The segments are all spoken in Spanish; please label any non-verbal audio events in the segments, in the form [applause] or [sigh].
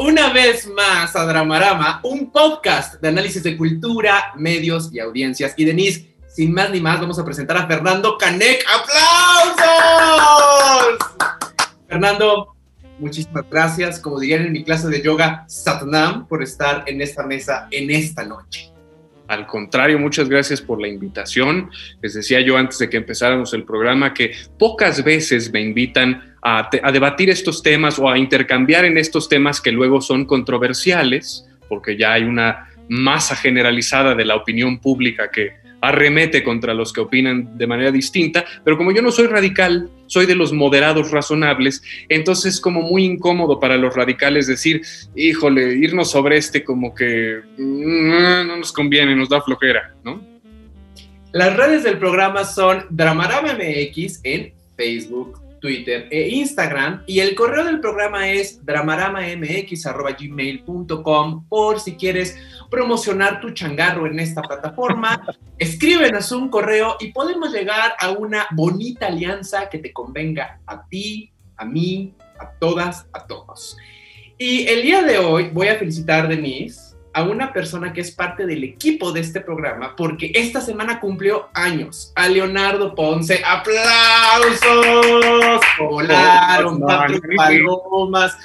Una vez más a Dramarama, un podcast de análisis de cultura, medios y audiencias. Y Denise, sin más ni más, vamos a presentar a Fernando Canek. ¡Aplausos! Fernando, muchísimas gracias, como dirían en mi clase de yoga, Satnam, por estar en esta mesa en esta noche. Al contrario, muchas gracias por la invitación. Les decía yo antes de que empezáramos el programa que pocas veces me invitan a, debatir estos temas o a intercambiar en estos temas que luego son controversiales, porque ya hay una masa generalizada de la opinión pública que arremete contra los que opinan de manera distinta, pero como yo no soy radical, soy de los moderados razonables, entonces es como muy incómodo para los radicales decir, híjole, irnos sobre este como que mm, no nos conviene, nos da flojera, ¿no? Las redes del programa son Dramarama MX en Facebook, Twitter e Instagram. Y el correo del programa es dramaramamx.gmail.com por si quieres promocionar tu changarro en esta plataforma. Escríbenos un correo y podemos llegar a una bonita alianza que te convenga a ti, a mí, a todas, a todos. Y el día de hoy voy a felicitar a Denise a una persona que es parte del equipo de este programa porque esta semana cumplió años. A Leonardo Ponce, aplausos, volaron cuatro palomas,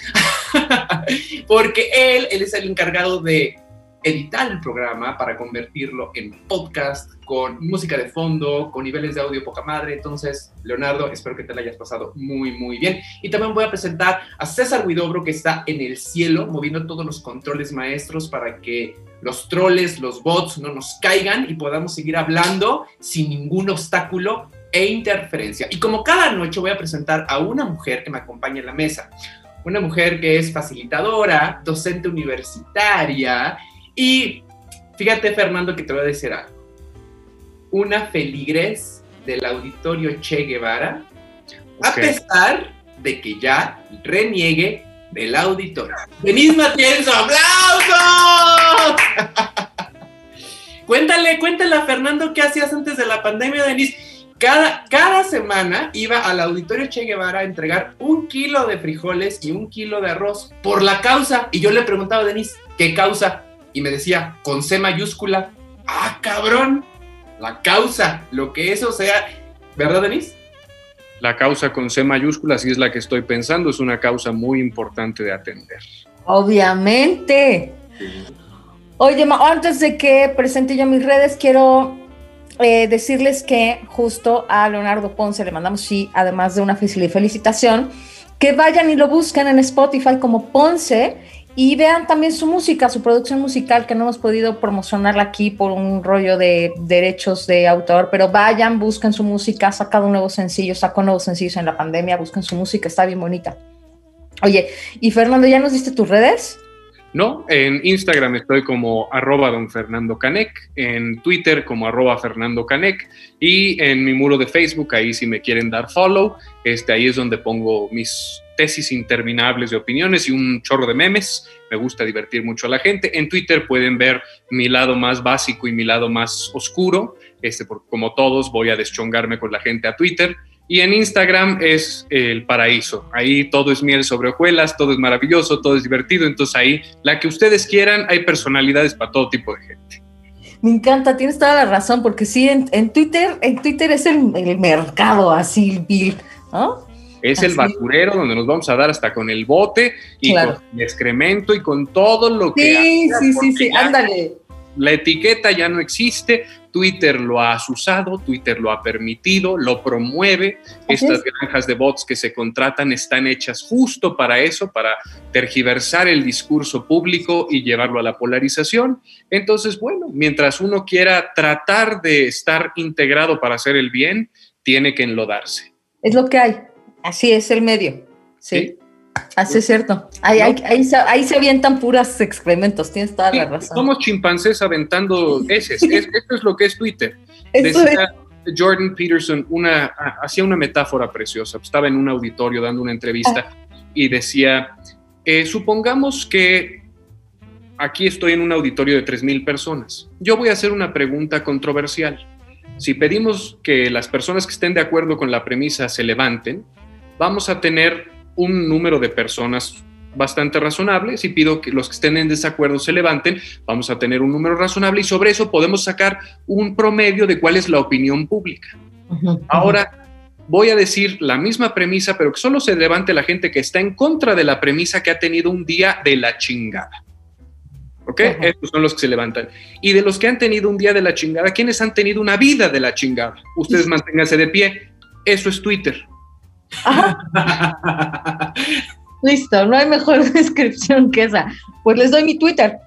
porque él, él es el encargado de editar el programa para convertirlo en podcast con música de fondo, con niveles de audio poca madre. Entonces, Leonardo, espero que te la hayas pasado muy, muy bien. Y también voy a presentar a César Huidobro, que está en el cielo, moviendo todos los controles maestros para que los troles, los bots no nos caigan y podamos seguir hablando sin ningún obstáculo e interferencia. Y como cada noche voy a presentar a una mujer que me acompaña en la mesa. Una mujer que es facilitadora, docente universitaria y fíjate, Fernando, que te voy a decir algo. Una feligres del auditorio Che Guevara, a pesar de que ya reniegue del auditorio. Denise Matienzo, ¡aplausos! [laughs] cuéntale, cuéntale a Fernando qué hacías antes de la pandemia, Denise. Cada, cada semana iba al auditorio Che Guevara a entregar un kilo de frijoles y un kilo de arroz por la causa. Y yo le preguntaba a Denise, ¿qué causa? Y me decía con C mayúscula, ah, cabrón, la causa, lo que eso sea, ¿verdad, Denise? La causa con C mayúscula, si es la que estoy pensando, es una causa muy importante de atender. Obviamente. Oye, antes de que presente yo mis redes, quiero eh, decirles que justo a Leonardo Ponce le mandamos, sí, además de una felicitación, que vayan y lo busquen en Spotify como Ponce y vean también su música, su producción musical, que no hemos podido promocionarla aquí por un rollo de derechos de autor, pero vayan, busquen su música, ha sacado un nuevo sencillo, sacó nuevos sencillos en la pandemia, busquen su música, está bien bonita. Oye, y Fernando, ¿ya nos diste tus redes? No, en Instagram estoy como arroba don Fernando en Twitter como arroba Fernando Canec y en mi muro de Facebook, ahí si me quieren dar follow, este, ahí es donde pongo mis tesis interminables de opiniones y un chorro de memes. Me gusta divertir mucho a la gente. En Twitter pueden ver mi lado más básico y mi lado más oscuro. Este, como todos voy a deschongarme con la gente a Twitter. Y en Instagram es el paraíso. Ahí todo es miel sobre hojuelas, todo es maravilloso, todo es divertido. Entonces ahí, la que ustedes quieran, hay personalidades para todo tipo de gente. Me encanta, tienes toda la razón, porque sí, en, Twitter, en Twitter es el, mercado así, ¿no? Es el basurero donde nos vamos a dar hasta con el bote y con el excremento y con todo lo que... Sí, sí, sí, sí, ándale. La etiqueta ya no existe, Twitter lo ha usado, Twitter lo ha permitido, lo promueve. Estas granjas de bots que se contratan están hechas justo para eso, para tergiversar el discurso público y llevarlo a la polarización. Entonces, bueno, mientras uno quiera tratar de estar integrado para hacer el bien, tiene que enlodarse. Es lo que hay. Así es el medio. Sí. Así es cierto. Ahí, ahí, ahí, se, ahí se avientan puras excrementos, tienes toda Sí, la razón. somos chimpancés aventando heces. Es- esto es lo que es Twitter. Es- Decía Jordan Peterson, una, ah, hacía una metáfora preciosa. Estaba en un auditorio dando una entrevista y decía, eh, supongamos que aquí estoy en un auditorio de 3.000 personas. Yo voy a hacer una pregunta controversial. Si pedimos que las personas que estén de acuerdo con la premisa se levanten, vamos a tener un número de personas bastante razonable. Si pido que los que estén en desacuerdo se levanten, vamos a tener un número razonable y sobre eso podemos sacar un promedio de cuál es la opinión pública. Ahora voy a decir la misma premisa, pero que solo se levante la gente que está en contra de la premisa que ha tenido un día de la chingada. ¿Ok? Ajá. Estos son los que se levantan. Y de los que han tenido un día de la chingada, ¿quiénes han tenido una vida de la chingada? Ustedes manténganse de pie. Eso es Twitter. [laughs] Listo, no hay mejor [laughs] descripción que esa. Pues les doy mi Twitter.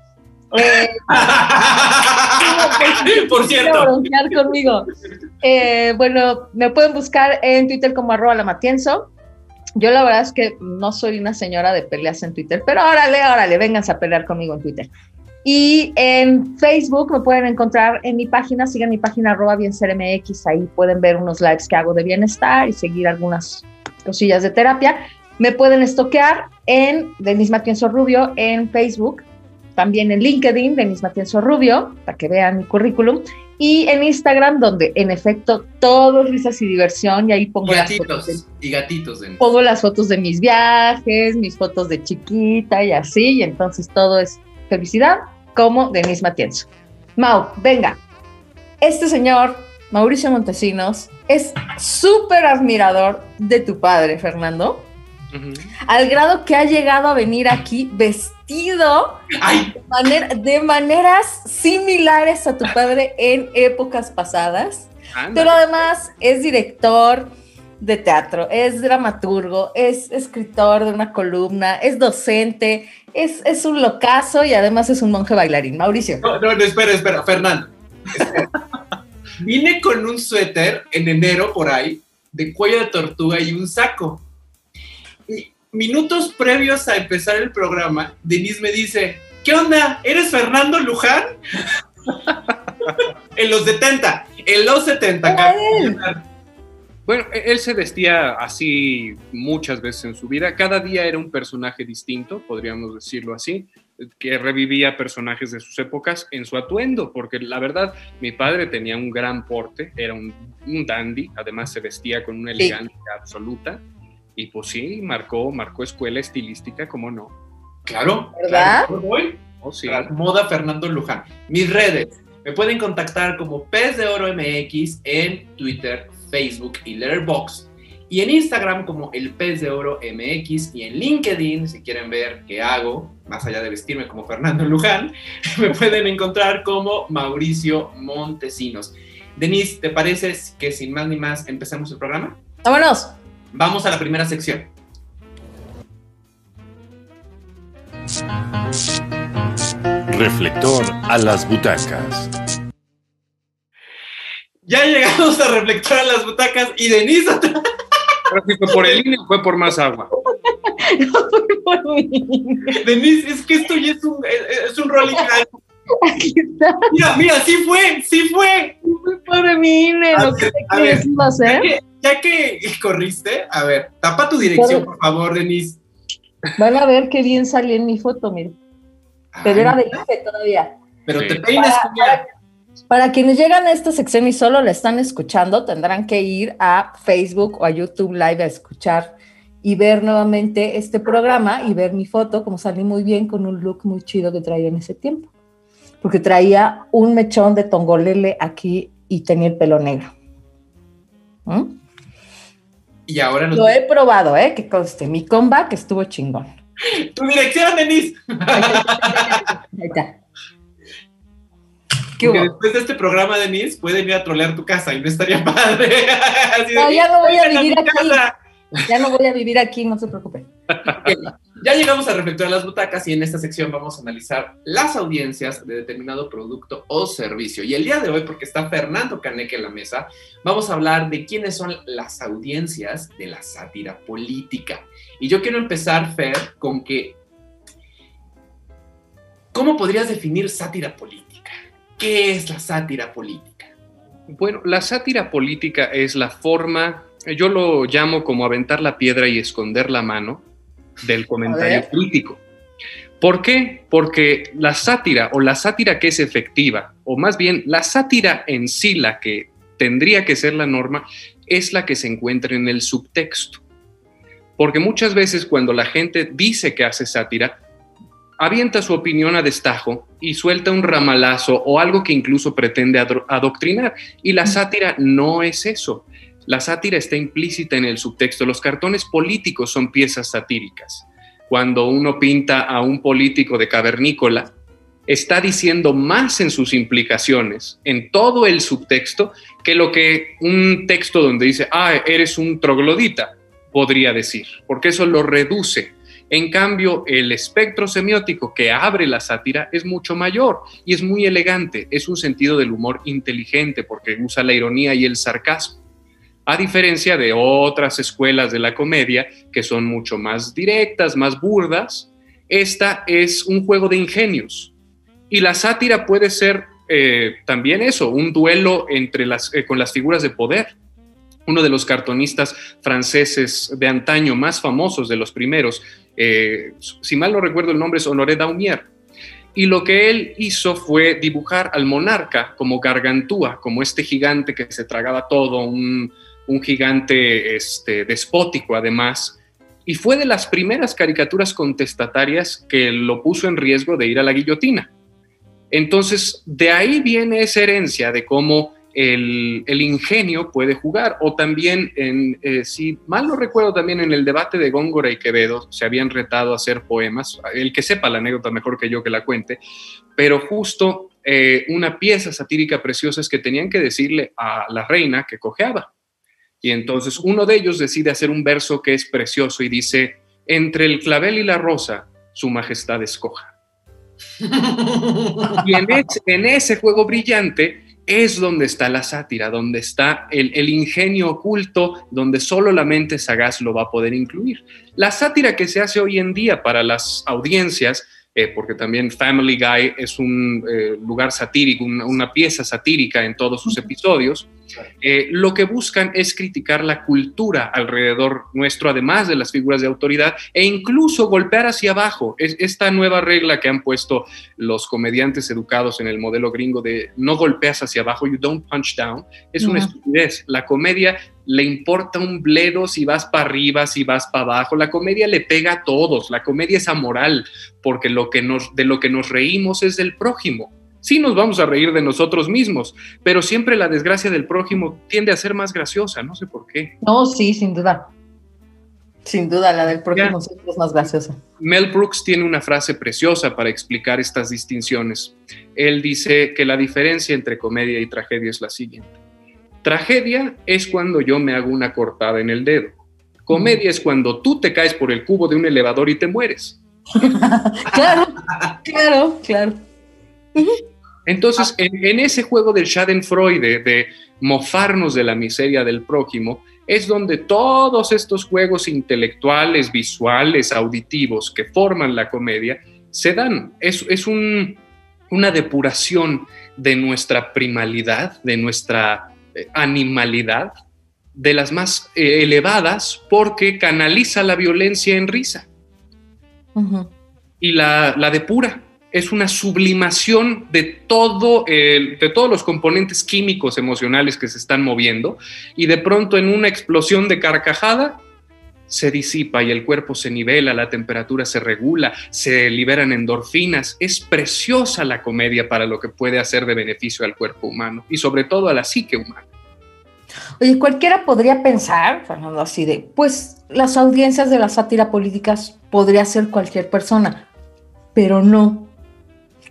Eh, [laughs] Por cierto. conmigo. Eh, bueno, me pueden buscar en Twitter como arroba lamatienzo. Yo la verdad es que no soy una señora de peleas en Twitter, pero órale, órale, vénganse a pelear conmigo en Twitter. Y en Facebook me pueden encontrar en mi página, sigan mi página arroba biensermx, ahí pueden ver unos lives que hago de bienestar y seguir algunas cosillas de terapia. Me pueden estoquear en Denis Matienzo Rubio en Facebook, también en LinkedIn, Denis Matienzo Rubio, para que vean mi currículum, y en Instagram, donde en efecto todo es risas y diversión, y ahí pongo Y las fotos de gatitos. Y gatitos. Pongo las fotos de mis viajes, mis fotos de chiquita y así, y entonces todo es felicidad, como Denise Matienzo. Mau, venga, este señor, Mauricio Montesinos, es súper admirador de tu padre, Fernando, al grado que ha llegado a venir aquí vestido de, manera- de maneras similares a tu padre en épocas pasadas. Pero además es director de teatro, es dramaturgo, es escritor de una columna, es docente, es, es un locazo y además es un monje bailarín. Mauricio. no, no, no, espera, espera, Fernando. espera. [laughs] Vine con un suéter en enero por ahí, de cuello de tortuga y un saco. Y minutos previos a empezar el programa, Denise me dice, ¿qué onda? ¿Eres Fernando Luján? [laughs] en los 70, en los 70. Bueno, e- él se vestía así muchas veces en su vida. Cada día era un personaje distinto, podríamos decirlo así, que revivía personajes de sus épocas en su atuendo, porque la verdad, mi padre tenía un gran porte, era un, un dandy, además se vestía con una Sí. elegancia absoluta. Y pues sí, marcó, marcó escuela estilística, ¿cómo no? Claro, ¿Verdad? claro, voy. Oh, sí. Moda Fernando Luján. Mis redes. Me pueden contactar como Pez de Oro MX en Twitter, Facebook y Letterboxd. Y en Instagram como El Pez de Oro MX y en LinkedIn, si quieren ver qué hago, más allá de vestirme como Fernando Luján, [laughs] me pueden encontrar como Mauricio Montesinos. Denise, ¿te parece que sin más ni más empecemos el programa? Vámonos. Vamos a la primera sección. Reflector a las butacas. Ya llegamos a reflectar a las butacas y Denise otra Ahora sí fue por el INE o fue por más agua. [laughs] Denise, es que esto ya es un, es es un rolling gag. Aquí está, Mira, mira, sí fue, sí fue. pobre mi INE, A lo ver, que te iba a Ya hacer. que, ya que corriste, a ver, tapa tu dirección, por favor, Denise. Van a ver qué bien salí en mi foto, mire. Pero era de IFE todavía. Pero Sí. te peinas, Para- cuñada. Para quienes llegan a esta sección y solo la están escuchando, tendrán que ir a Facebook o a YouTube Live a escuchar y ver nuevamente este programa y ver mi foto, como salí muy bien con un look muy chido que traía en ese tiempo. Porque traía un mechón de tongolele aquí y tenía el pelo negro. ¿Mm? Y ahora nos... Lo he probado, ¿eh? Que conste, mi comeback estuvo chingón. Tu dirección, Denise. Ahí está. ¿Qué Porque hubo? después de este programa, Denise, pueden ir a trolear tu casa y no estaría [laughs] padre. No, ya no voy a "Vengan vivir aquí". casa. Ya no voy a vivir aquí, no se preocupen. Ya llegamos a reflector las butacas y en esta sección vamos a analizar las audiencias de determinado producto o servicio. Y el día de hoy, porque está Fernando Caneque en la mesa, vamos a hablar de quiénes son las audiencias de la sátira política. Y yo quiero empezar, Fer, con que, ¿cómo podrías definir sátira política? ¿Qué es la sátira política? Bueno, la sátira política es la forma, yo lo llamo como aventar la piedra y esconder la mano del comentario político. ¿Por qué? Porque la sátira o la sátira que es efectiva, o más bien la sátira en sí, la que tendría que ser la norma, es la que se encuentra en el subtexto. Porque muchas veces cuando la gente dice que hace sátira, avienta su opinión a destajo y suelta un ramalazo o algo que incluso pretende adoctrinar. Y la sátira no es eso. La sátira está implícita en el subtexto. Los cartones políticos son piezas satíricas. Cuando uno pinta a un político de cavernícola, está diciendo más en sus implicaciones, en todo el subtexto, que lo que un texto donde dice, ah, eres un troglodita, podría decir, porque eso lo reduce. En cambio, el espectro semiótico que abre la sátira es mucho mayor y es muy elegante, es un sentido del humor inteligente porque usa la ironía y el sarcasmo a diferencia de otras escuelas de la comedia que son mucho más directas, más burdas. Esta es un juego de ingenios. Y la sátira puede ser eh, también eso, un duelo entre las, eh, con las figuras de poder. Uno de los cartonistas franceses de antaño más famosos, de los primeros, eh, si mal no recuerdo el nombre, es Honoré Daumier. Y lo que él hizo fue dibujar al monarca como gargantúa, como este gigante que se tragaba todo, un, un gigante este, despótico además, y fue de las primeras caricaturas contestatarias que lo puso en riesgo de ir a la guillotina. Entonces, de ahí viene esa herencia de cómo el, ingenio puede jugar, o también, en, eh, si mal no recuerdo, también en el debate de Góngora y Quevedo se habían retado a hacer poemas, el que sepa la anécdota mejor que yo que la cuente, pero justo eh, una pieza satírica preciosa es que tenían que decirle a la reina que cojeaba. Y entonces uno de ellos decide hacer un verso que es precioso y dice, entre el clavel y la rosa, su majestad escoja. [laughs] y en ese, juego brillante es donde está la sátira, donde está el, el, ingenio oculto, donde solo la mente sagaz lo va a poder incluir. La sátira que se hace hoy en día para las audiencias eh, porque también Family Guy es un eh, lugar satírico, una, pieza satírica en todos sus episodios, eh, lo que buscan es criticar la cultura alrededor nuestro, además de las figuras de autoridad, e incluso golpear hacia abajo. Es esta nueva regla que han puesto los comediantes educados en el modelo gringo de no golpeas hacia abajo, you don't punch down, es una estupidez. La comedia le importa un bledo si vas para arriba, si vas para abajo. La comedia le pega a todos. La comedia es amoral, porque lo que nos, de lo que nos reímos es del prójimo. Sí nos vamos a reír de nosotros mismos, pero siempre la desgracia del prójimo tiende a ser más graciosa, no sé por qué. No, sí, sin duda. Sin duda, la del prójimo siempre es más graciosa. Mel Brooks tiene una frase preciosa para explicar estas distinciones. Él dice que la diferencia entre comedia y tragedia es la siguiente Tragedia es cuando yo me hago una cortada en el dedo. Comedia es cuando tú te caes por el cubo de un elevador y te mueres. [laughs] claro, claro, claro. Entonces, en, ese juego del Schadenfreude, de mofarnos de la miseria del prójimo, es donde todos estos juegos intelectuales, visuales, auditivos que forman la comedia se dan. Es, es una depuración de nuestra primalidad, de nuestra animalidad de las más eh, elevadas porque canaliza la violencia en risa. Y la, la, depura. Es una sublimación de, todo de todos los componentes químicos emocionales que se están moviendo y de pronto en una explosión de carcajada se disipa y el cuerpo se nivela, la temperatura se regula, se liberan endorfinas. Es preciosa la comedia para lo que puede hacer de beneficio al cuerpo humano y sobre todo a la psique humana. Oye, cualquiera podría pensar, Fernando, así de, pues las audiencias de la sátira políticas podría ser cualquier persona, pero no.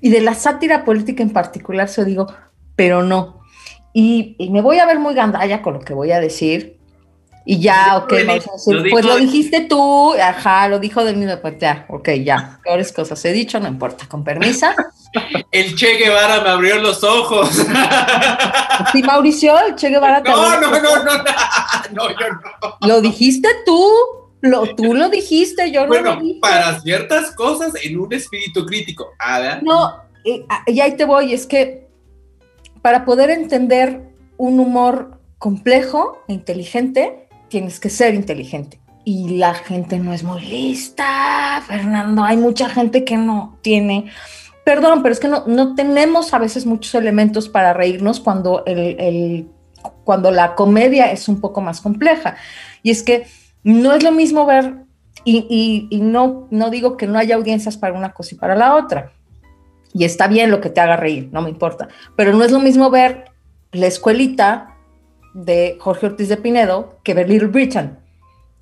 Y de la sátira política en particular, se digo, pero no. Y, me voy a ver muy gandalla con lo que voy a decir, Y ya, ok, pues lo dijiste tú, ajá, lo dijo del mismo, pues ya, ok, ya, peores cosas he dicho, no importa, con permisa. [laughs] El Che Guevara me abrió los ojos. [laughs] Sí, Mauricio, el Che Guevara No, no, no, no, no, [laughs] no, yo no. Lo dijiste tú, lo, tú lo dijiste, yo no bueno, lo dije. para ciertas cosas en un espíritu crítico. No, ah, y ahí te voy, es que para poder entender un humor complejo e inteligente, tienes que ser inteligente. Y la gente no es muy lista, Fernando. Hay mucha gente que no tiene, perdón, pero es que no, no tenemos a veces muchos elementos para reírnos cuando, el, el, cuando la comedia es un poco más compleja. Y es que no es lo mismo ver, y, no, no digo que no haya audiencias para una cosa y para la otra. Y está bien lo que te haga reír, no me importa. Pero no es lo mismo ver la escuelita de Jorge Ortiz de Pinedo que ver Little Britain,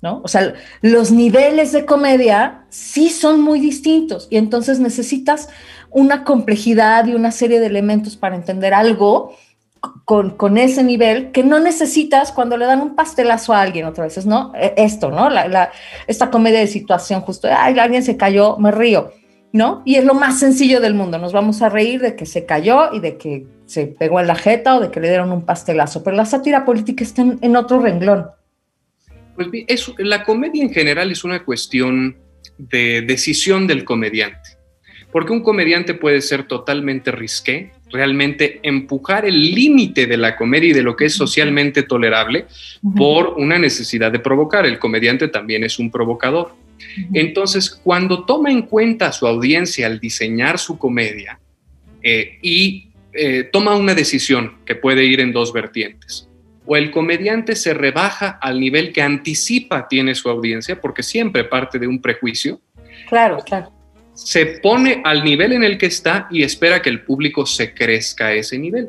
¿no? O sea, los niveles de comedia sí son muy distintos y entonces necesitas una complejidad y una serie de elementos para entender algo con, ese nivel que no necesitas cuando le dan un pastelazo a alguien otra vez, ¿no? E, esto, ¿no? La, esta comedia de situación justo, ay, alguien se cayó, me río. ¿no? Y es lo más sencillo del mundo. Nos vamos a reír de que se cayó y de que se pegó en la jeta o de que le dieron un pastelazo. Pero la sátira política está en, en otro renglón. Pues es, la comedia en general es una cuestión de decisión del comediante. Porque un comediante puede ser totalmente risqué, realmente empujar el límite de la comedia y de lo que es socialmente tolerable uh -huh. por una necesidad de provocar. El comediante también es un provocador. Entonces, cuando toma en cuenta a su audiencia al diseñar su comedia eh, y eh, toma una decisión que puede ir en dos vertientes, o el comediante se rebaja al nivel que anticipa tiene su audiencia, porque siempre parte de un prejuicio. Claro, claro. Se pone al nivel en el que está y espera que el público se crezca a ese nivel.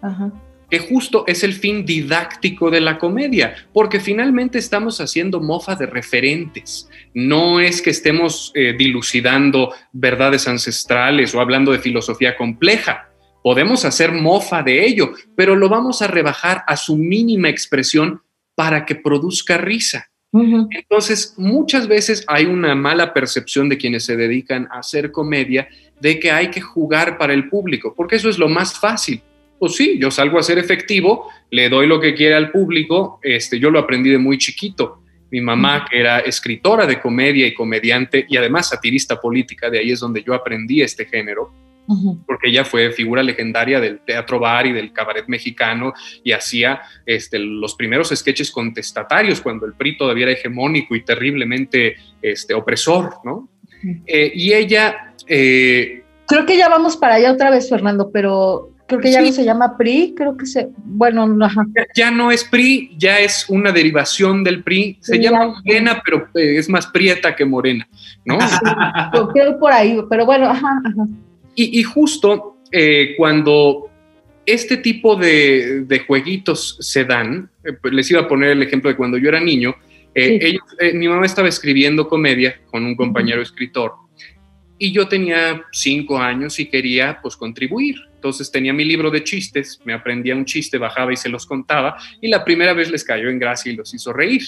Ajá que justo es el fin didáctico de la comedia, porque finalmente estamos haciendo mofa de referentes. No es que estemos eh, dilucidando verdades ancestrales o hablando de filosofía compleja. Podemos hacer mofa de ello, pero lo vamos a rebajar a su mínima expresión para que produzca risa. Uh -huh. Entonces, muchas veces hay una mala percepción de quienes se dedican a hacer comedia de que hay que jugar para el público, porque eso es lo más fácil pues sí, yo salgo a ser efectivo, le doy lo que quiere al público, este, yo lo aprendí de muy chiquito. Mi mamá, que era escritora de comedia y comediante y además satirista política, de ahí es donde yo aprendí este género, uh -huh. porque ella fue figura legendaria del teatro bar y del cabaret mexicano y hacía este, los primeros sketches contestatarios cuando el PRI todavía era hegemónico y terriblemente este, opresor, ¿no? Uh -huh. eh, y ella... Eh, Creo que ya vamos para allá otra vez, Fernando, pero creo que ya sí. no se llama PRI, creo que se, bueno, ajá. ya no es PRI, ya es una derivación del PRI, se sí, llama ya. Morena, pero eh, es más prieta que morena, ¿no? Sí, creo por ahí, pero bueno, ajá, ajá. Y, y justo eh, cuando este tipo de, de, jueguitos se dan, eh, pues les iba a poner el ejemplo de cuando yo era niño, sí. ellos, mi mamá estaba escribiendo comedia con un compañero escritor, y yo tenía cinco años y quería pues contribuir. Entonces tenía mi libro de chistes, me aprendía un chiste, bajaba y se los contaba y la primera vez les cayó en gracia y los hizo reír.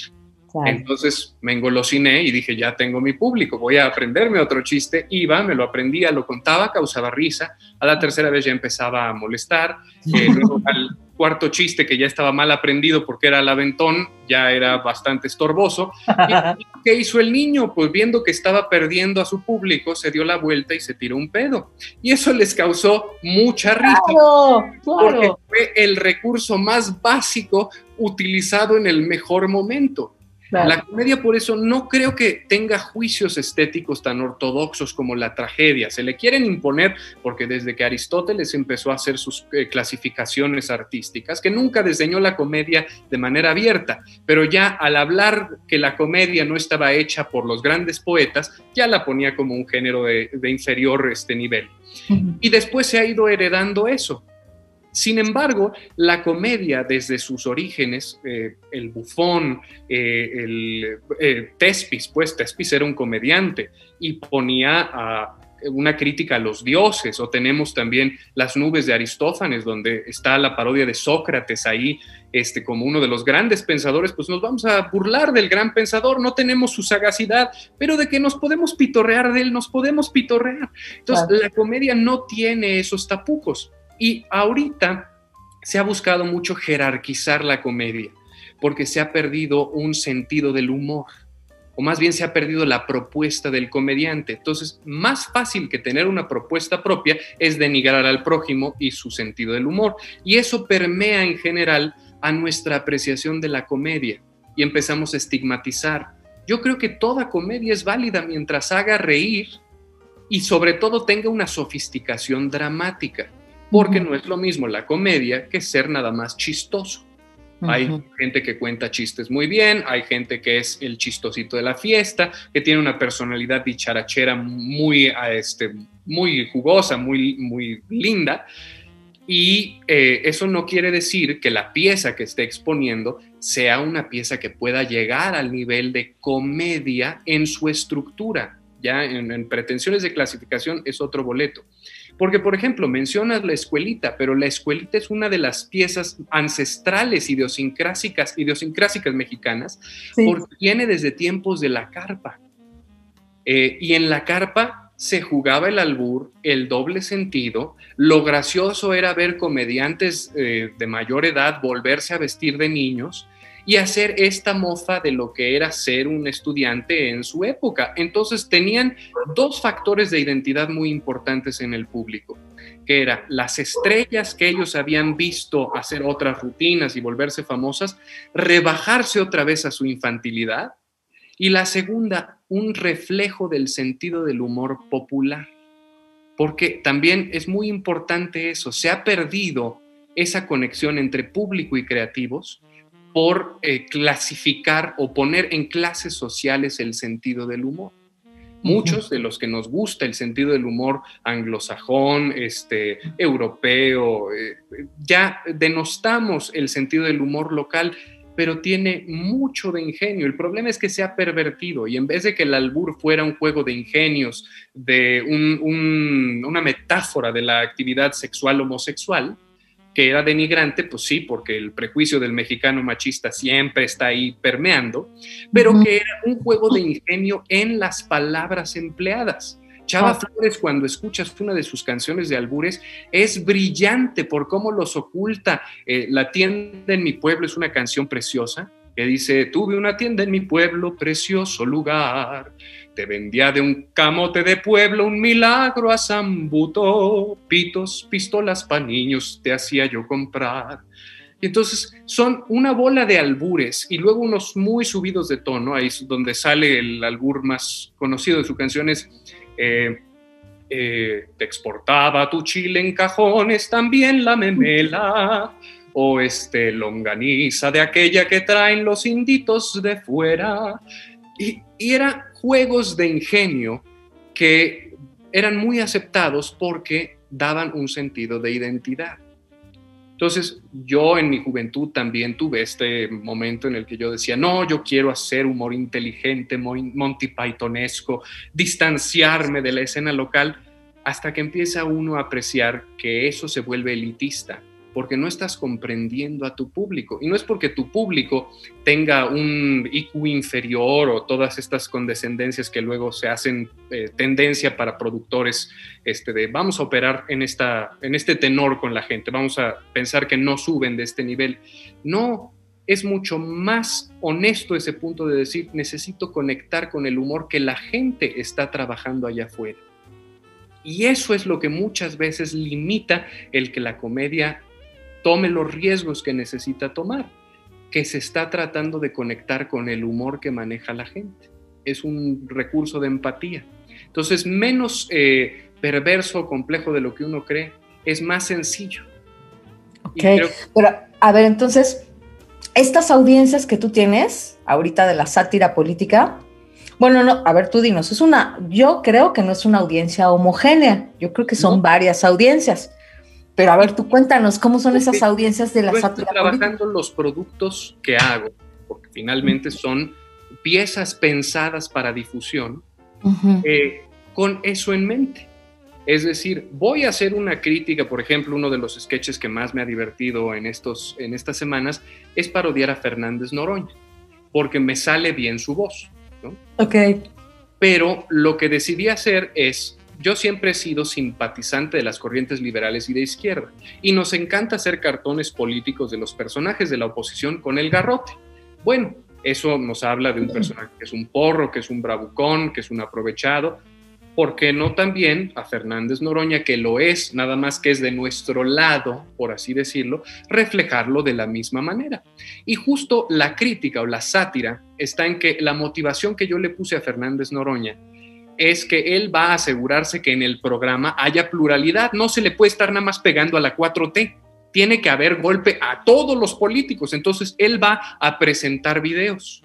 Claro. Entonces me engolosiné y dije, ya tengo mi público, voy a aprenderme otro chiste. Iba, me lo aprendía, lo contaba, causaba risa. A la tercera vez ya empezaba a molestar. [laughs] Eh, luego al cuarto chiste que ya estaba mal aprendido porque era el aventón, ya era bastante estorboso. [laughs] ¿Y qué hizo el niño? Pues viendo que estaba perdiendo a su público, se dio la vuelta y se tiró un pedo. Y eso les causó mucha risa. Claro, claro. Porque fue el recurso más básico utilizado en el mejor momento. Claro. La comedia por eso no creo que tenga juicios estéticos tan ortodoxos como la tragedia. Se le quieren imponer porque desde que Aristóteles empezó a hacer sus eh, clasificaciones artísticas, que nunca diseñó la comedia de manera abierta, pero ya al hablar que la comedia no estaba hecha por los grandes poetas, ya la ponía como un género de, de inferior este nivel. Uh -huh. Y después se ha ido heredando eso. Sin embargo, la comedia desde sus orígenes, eh, el bufón, eh, el eh, Tespis, pues Tespis era un comediante y ponía a una crítica a los dioses, o tenemos también las nubes de Aristófanes, donde está la parodia de Sócrates ahí, este, como uno de los grandes pensadores, pues nos vamos a burlar del gran pensador, no tenemos su sagacidad, pero de que nos podemos pitorrear de él, nos podemos pitorrear. Entonces, la comedia no tiene esos tapucos. Y ahorita se ha buscado mucho jerarquizar la comedia, porque se ha perdido un sentido del humor o más bien se ha perdido la propuesta del comediante. Entonces, más fácil que tener una propuesta propia es denigrar al prójimo y su sentido del humor. Y eso permea en general a nuestra apreciación de la comedia y empezamos a estigmatizar. Yo creo que toda comedia es válida mientras haga reír y sobre todo tenga una sofisticación dramática, porque no es lo mismo la comedia que ser nada más chistoso. Hay gente que cuenta chistes muy bien, hay gente que es el chistosito de la fiesta, que tiene una personalidad dicharachera muy, este, muy jugosa, muy, muy linda. Y eh, eso no quiere decir que la pieza que esté exponiendo sea una pieza que pueda llegar al nivel de comedia en su estructura. Ya en pretensiones de clasificación es otro boleto. Porque, por ejemplo, mencionas la escuelita, pero la escuelita es una de las piezas ancestrales idiosincrásicas, idiosincrásicas mexicanas, porque viene desde tiempos de la carpa. Eh, y en la carpa se jugaba el albur, el doble sentido. Lo gracioso era ver comediantes eh, de mayor edad volverse a vestir de niños y hacer esta mofa de lo que era ser un estudiante en su época. Entonces tenían dos factores de identidad muy importantes en el público, que eran las estrellas que ellos habían visto hacer otras rutinas y volverse famosas, rebajarse otra vez a su infantilidad, y la segunda, un reflejo del sentido del humor popular. Porque también es muy importante eso, se ha perdido esa conexión entre público y creativos por eh, clasificar o poner en clases sociales el sentido del humor. Muchos de los que nos gusta el sentido del humor anglosajón, este, europeo, eh, ya denostamos el sentido del humor local, pero tiene mucho de ingenio. El problema es que se ha pervertido y en vez de que el albur fuera un juego de ingenios, de una metáfora de la actividad sexual homosexual, que era denigrante, pues sí, porque el prejuicio del mexicano machista siempre está ahí permeando, pero que era un juego de ingenio en las palabras empleadas. Chava Flores, cuando escuchas una de sus canciones de albures, es brillante por cómo los oculta. Eh, la tienda en mi pueblo es una canción preciosa que dice, tuve una tienda en mi pueblo, precioso lugar, te vendía de un camote de pueblo un milagro a Zambuto, pitos, pistolas pa' niños te hacía yo comprar. Y entonces son una bola de albures y luego unos muy subidos de tono, ahí es donde sale el albur más conocido de su canción es... Eh, eh, te exportaba tu chile en cajones, también la memela, o este longaniza de aquella que traen los inditos de fuera. Y era juegos de ingenio que eran muy aceptados porque daban un sentido de identidad. Entonces, yo en mi juventud también tuve este momento en el que yo decía, no, yo quiero hacer humor inteligente, Monty Pythonesco, distanciarme de la escena local, hasta que empieza uno a apreciar que eso se vuelve elitista porque no estás comprendiendo a tu público. Y no es porque tu público tenga un IQ inferior o todas estas condescendencias que luego se hacen eh, tendencia para productores este, de vamos a operar en, esta, en este tenor con la gente, vamos a pensar que no suben de este nivel. No, es mucho más honesto ese punto de decir, necesito conectar con el humor que la gente está trabajando allá afuera. Y eso es lo que muchas veces limita el que la comedia tome los riesgos que necesita tomar, que se está tratando de conectar con el humor que maneja la gente. Es un recurso de empatía. Entonces, menos eh, perverso o complejo de lo que uno cree, es más sencillo. Ok, pero a ver, entonces, estas audiencias que tú tienes ahorita de la sátira política, bueno, no, a ver, tú dinos, es una, yo creo que no es una audiencia homogénea, yo creo que son varias audiencias. Pero a ver, tú cuéntanos, ¿cómo son esas audiencias de la Estoy trabajando los productos que hago, porque finalmente son piezas pensadas para difusión, eh, con eso en mente. Es decir, voy a hacer una crítica, por ejemplo, uno de los sketches que más me ha divertido en, estos, en estas semanas es parodiar a Fernández Noroña, porque me sale bien su voz. ¿no? Ok. Pero lo que decidí hacer es, yo siempre he sido simpatizante de las corrientes liberales y de izquierda, y nos encanta hacer cartones políticos de los personajes de la oposición con el garrote. Bueno, eso nos habla de un personaje que es un porro, que es un bravucón, que es un aprovechado, ¿por qué no también a Fernández Noroña, que lo es, nada más que es de nuestro lado, por así decirlo, reflejarlo de la misma manera? Y justo la crítica o la sátira está en que la motivación que yo le puse a Fernández Noroña es que él va a asegurarse que en el programa haya pluralidad, no se le puede estar nada más pegando a la 4T. Tiene que haber golpe a todos los políticos, entonces él va a presentar videos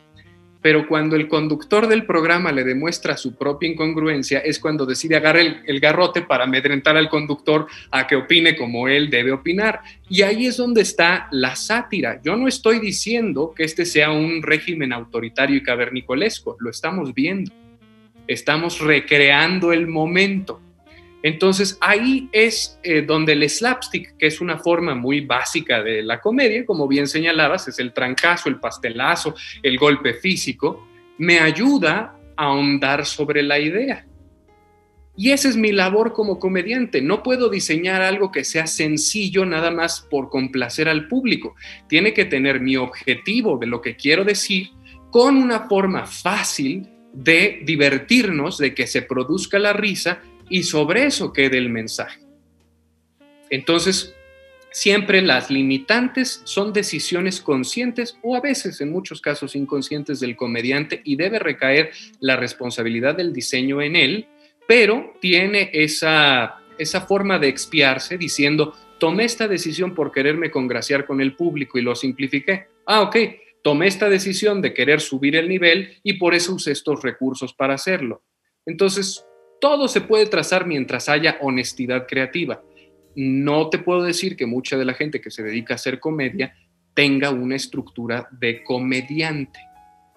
pero cuando el conductor del programa le demuestra su propia incongruencia es cuando decide agarrar el, el, garrote para amedrentar al conductor a que opine como él debe opinar. Y ahí es donde está la sátira. Yo no estoy diciendo que este sea un régimen autoritario y cavernicolesco, lo estamos viendo. Estamos recreando el momento. Entonces ahí es eh, donde el slapstick, que es una forma muy básica de la comedia, como bien señalabas, es el trancazo, el pastelazo, el golpe físico, me ayuda a ahondar sobre la idea. Y esa es mi labor como comediante. No puedo diseñar algo que sea sencillo nada más por complacer al público. Tiene que tener mi objetivo de lo que quiero decir con una forma fácil de divertirnos, de que se produzca la risa y sobre eso quede el mensaje. Entonces, siempre las limitantes son decisiones conscientes o a veces en muchos casos inconscientes del comediante y debe recaer la responsabilidad del diseño en él, pero tiene esa, esa forma de expiarse diciendo, tomé esta decisión por quererme congraciar con el público y lo simplifiqué. Ah, ok, tomé esta decisión de querer subir el nivel y por eso usé estos recursos para hacerlo. Entonces, todo se puede trazar mientras haya honestidad creativa. No te puedo decir que mucha de la gente que se dedica a hacer comedia tenga una estructura de comediante,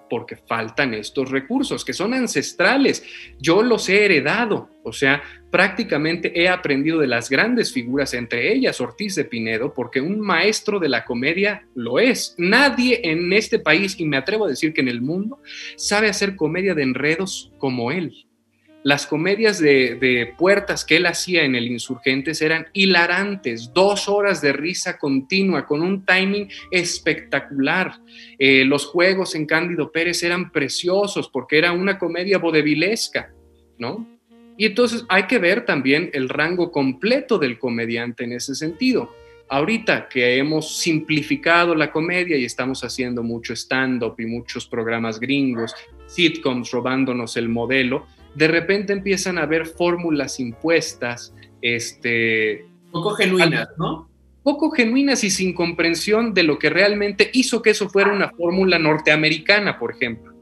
porque faltan estos recursos que son ancestrales. Yo los he heredado, o sea, prácticamente he aprendido de las grandes figuras, entre ellas Ortiz de Pinedo, porque un maestro de la comedia lo es. Nadie en este país, y me atrevo a decir que en el mundo, sabe hacer comedia de enredos como él. Las comedias de, puertas que él hacía en el Insurgentes eran hilarantes, dos horas de risa continua, con un timing espectacular. Eh, los juegos en Cándido Pérez eran preciosos porque era una comedia vodevilesca, ¿no? Y entonces hay que ver también el rango completo del comediante en ese sentido. Ahorita que hemos simplificado la comedia y estamos haciendo mucho stand-up y muchos programas gringos, sitcoms robándonos el modelo, de repente empiezan a haber fórmulas impuestas, este... Poco genuinas, ¿no? Poco genuinas y sin comprensión de lo que realmente hizo que eso fuera una fórmula norteamericana, por ejemplo.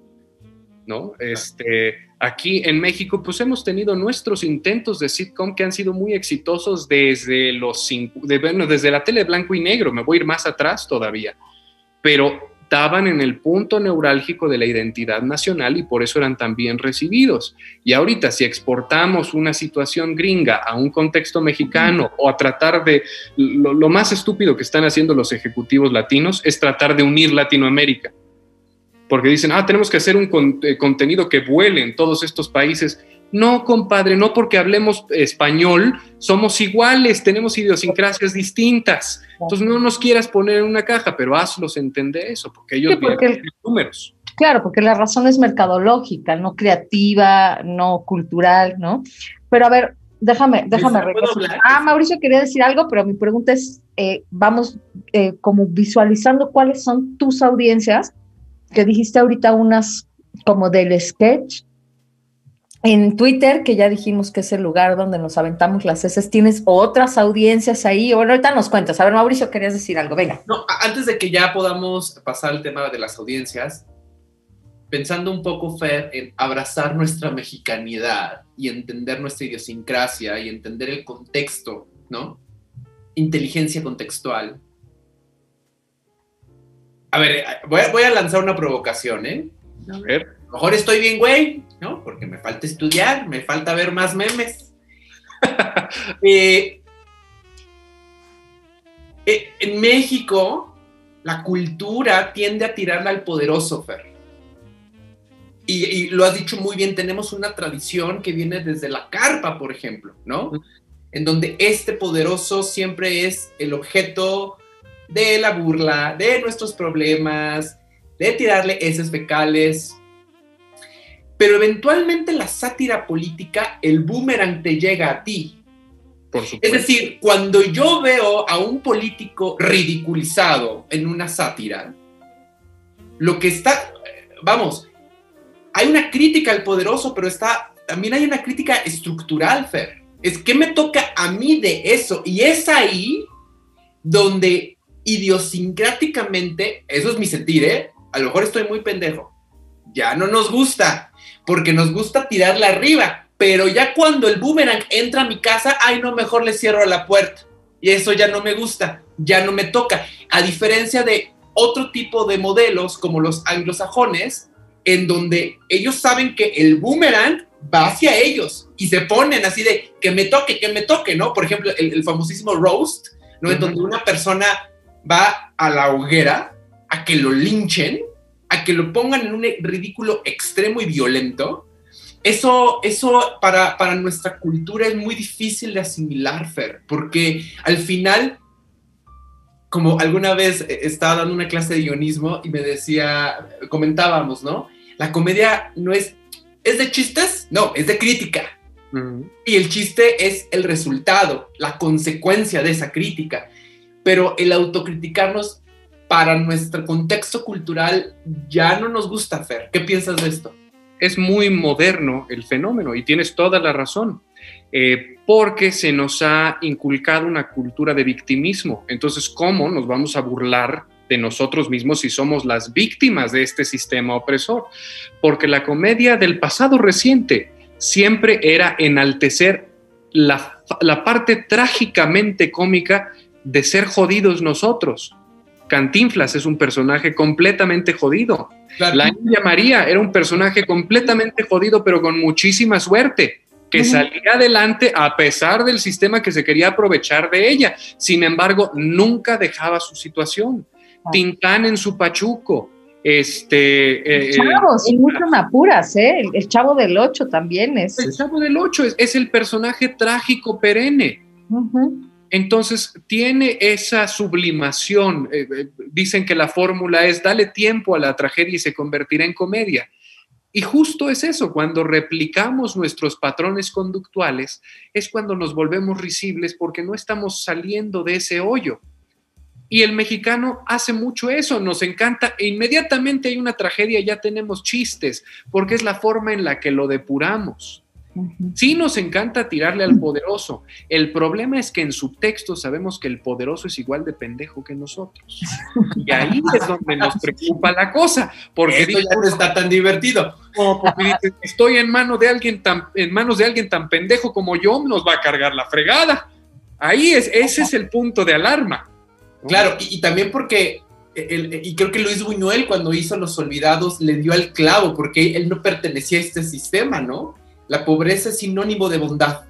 ¿No? Este, aquí en México, pues hemos tenido nuestros intentos de sitcom que han sido muy exitosos desde los cinco, de, bueno, desde la tele blanco y negro, me voy a ir más atrás todavía. Pero estaban en el punto neurálgico de la identidad nacional y por eso eran tan bien recibidos. Y ahorita si exportamos una situación gringa a un contexto mexicano o a tratar de, lo, más estúpido que están haciendo los ejecutivos latinos es tratar de unir Latinoamérica. Porque dicen, ah, tenemos que hacer un eh, contenido que vuele en todos estos países. No, compadre, no porque hablemos español, somos iguales, tenemos idiosincrasias distintas. Entonces no nos quieras poner en una caja, pero hazlos entender eso, porque ellos sí, porque números. Claro, porque la razón es mercadológica, no creativa, no cultural, ¿no? Pero a ver, déjame, déjame Ah, Mauricio quería decir algo, pero mi pregunta es, eh, vamos eh, como visualizando cuáles son tus audiencias, que dijiste ahorita unas como del sketch, en Twitter, que ya dijimos que es el lugar donde nos aventamos las heces, ¿tienes otras audiencias ahí? Bueno, ahorita nos cuentas. A ver, Mauricio, querías decir algo, venga. No, antes de que ya podamos pasar al tema de las audiencias, pensando un poco, Fer, en abrazar nuestra mexicanidad y entender nuestra idiosincrasia y entender el contexto, ¿no? Inteligencia contextual. A ver, voy a, voy a lanzar una provocación, ¿eh? A ver lo mejor estoy bien, güey, ¿no? Porque me falta estudiar, me falta ver más memes. [laughs] Eh, eh, en México, la cultura tiende a tirarla al poderoso, Fer. Y, y, lo has dicho muy bien, tenemos una tradición que viene desde la carpa, por ejemplo, ¿no? En donde este poderoso siempre es el objeto de la burla, de nuestros problemas, de tirarle heces fecales. Pero eventualmente la sátira política, el boomerang te llega a ti. Por es decir, cuando yo veo a un político ridiculizado en una sátira, lo que está, vamos, hay una crítica al poderoso, pero está, también hay una crítica estructural, Fer. Es que me toca a mí de eso. Y es ahí donde idiosincráticamente, eso es mi sentir, ¿eh? A lo mejor estoy muy pendejo. Ya no nos gusta, porque nos gusta tirarla arriba. Pero ya cuando el boomerang entra a mi casa, ay, no, mejor le cierro la puerta. Y eso ya no me gusta, ya no me toca. A diferencia de otro tipo de modelos como los anglosajones, en donde ellos saben que el boomerang va hacia ellos y se ponen así de que me toque, que me toque, ¿no? Por ejemplo, el, el famosísimo roast, ¿no? Uh -huh. Donde una persona va a la hoguera a que lo linchen, a que lo pongan en un ridículo extremo y violento. Eso, eso para, para nuestra cultura es muy difícil de asimilar, Fer, porque al final, como alguna vez estaba dando una clase de guionismo y me decía, comentábamos, ¿no? La comedia no es, ¿es de chistes? No, es de crítica. Uh -huh. Y el chiste es el resultado, la consecuencia de esa crítica. Pero el autocriticarnos para nuestro contexto cultural ya no nos gusta, Fer. ¿Qué piensas de esto? Es muy moderno el fenómeno y tienes toda la razón, eh, porque se nos ha inculcado una cultura de victimismo. Entonces, ¿cómo nos vamos a burlar de nosotros mismos si somos las víctimas de este sistema opresor? Porque la comedia del pasado reciente siempre era enaltecer la, la parte trágicamente cómica de ser jodidos nosotros. Cantinflas es un personaje completamente jodido. Claro. La India María era un personaje completamente jodido, pero con muchísima suerte, que uh -huh. salía adelante a pesar del sistema que se quería aprovechar de ella. Sin embargo, nunca dejaba su situación. Ah. Tintán en su pachuco. Este, chavo, eh, sin mucho me apuras, ¿eh? El, el, chavo del 8 también es. El chavo del 8 es, es el personaje trágico perenne. Uh -huh. Entonces tiene esa sublimación. Eh, eh, dicen que la fórmula es dale tiempo a la tragedia y se convertirá en comedia. Y justo es eso, cuando replicamos nuestros patrones conductuales, es cuando nos volvemos risibles porque no estamos saliendo de ese hoyo. Y el mexicano hace mucho eso, nos encanta, e inmediatamente hay una tragedia, ya tenemos chistes, porque es la forma en la que lo depuramos. Sí nos encanta tirarle al poderoso. El problema es que en subtexto sabemos que el poderoso es igual de pendejo que nosotros. Y ahí [laughs] es donde nos preocupa la cosa. Porque Esto ya no está tan divertido. No, porque dices, estoy en, mano de alguien tan, en manos de alguien tan pendejo como yo, nos va a cargar la fregada. Ahí es, ese es el punto de alarma. Claro, y, y también porque el, y creo que Luis Buñuel cuando hizo Los Olvidados le dio al clavo porque él no pertenecía a este sistema, ¿no? La pobreza es sinónimo de bondad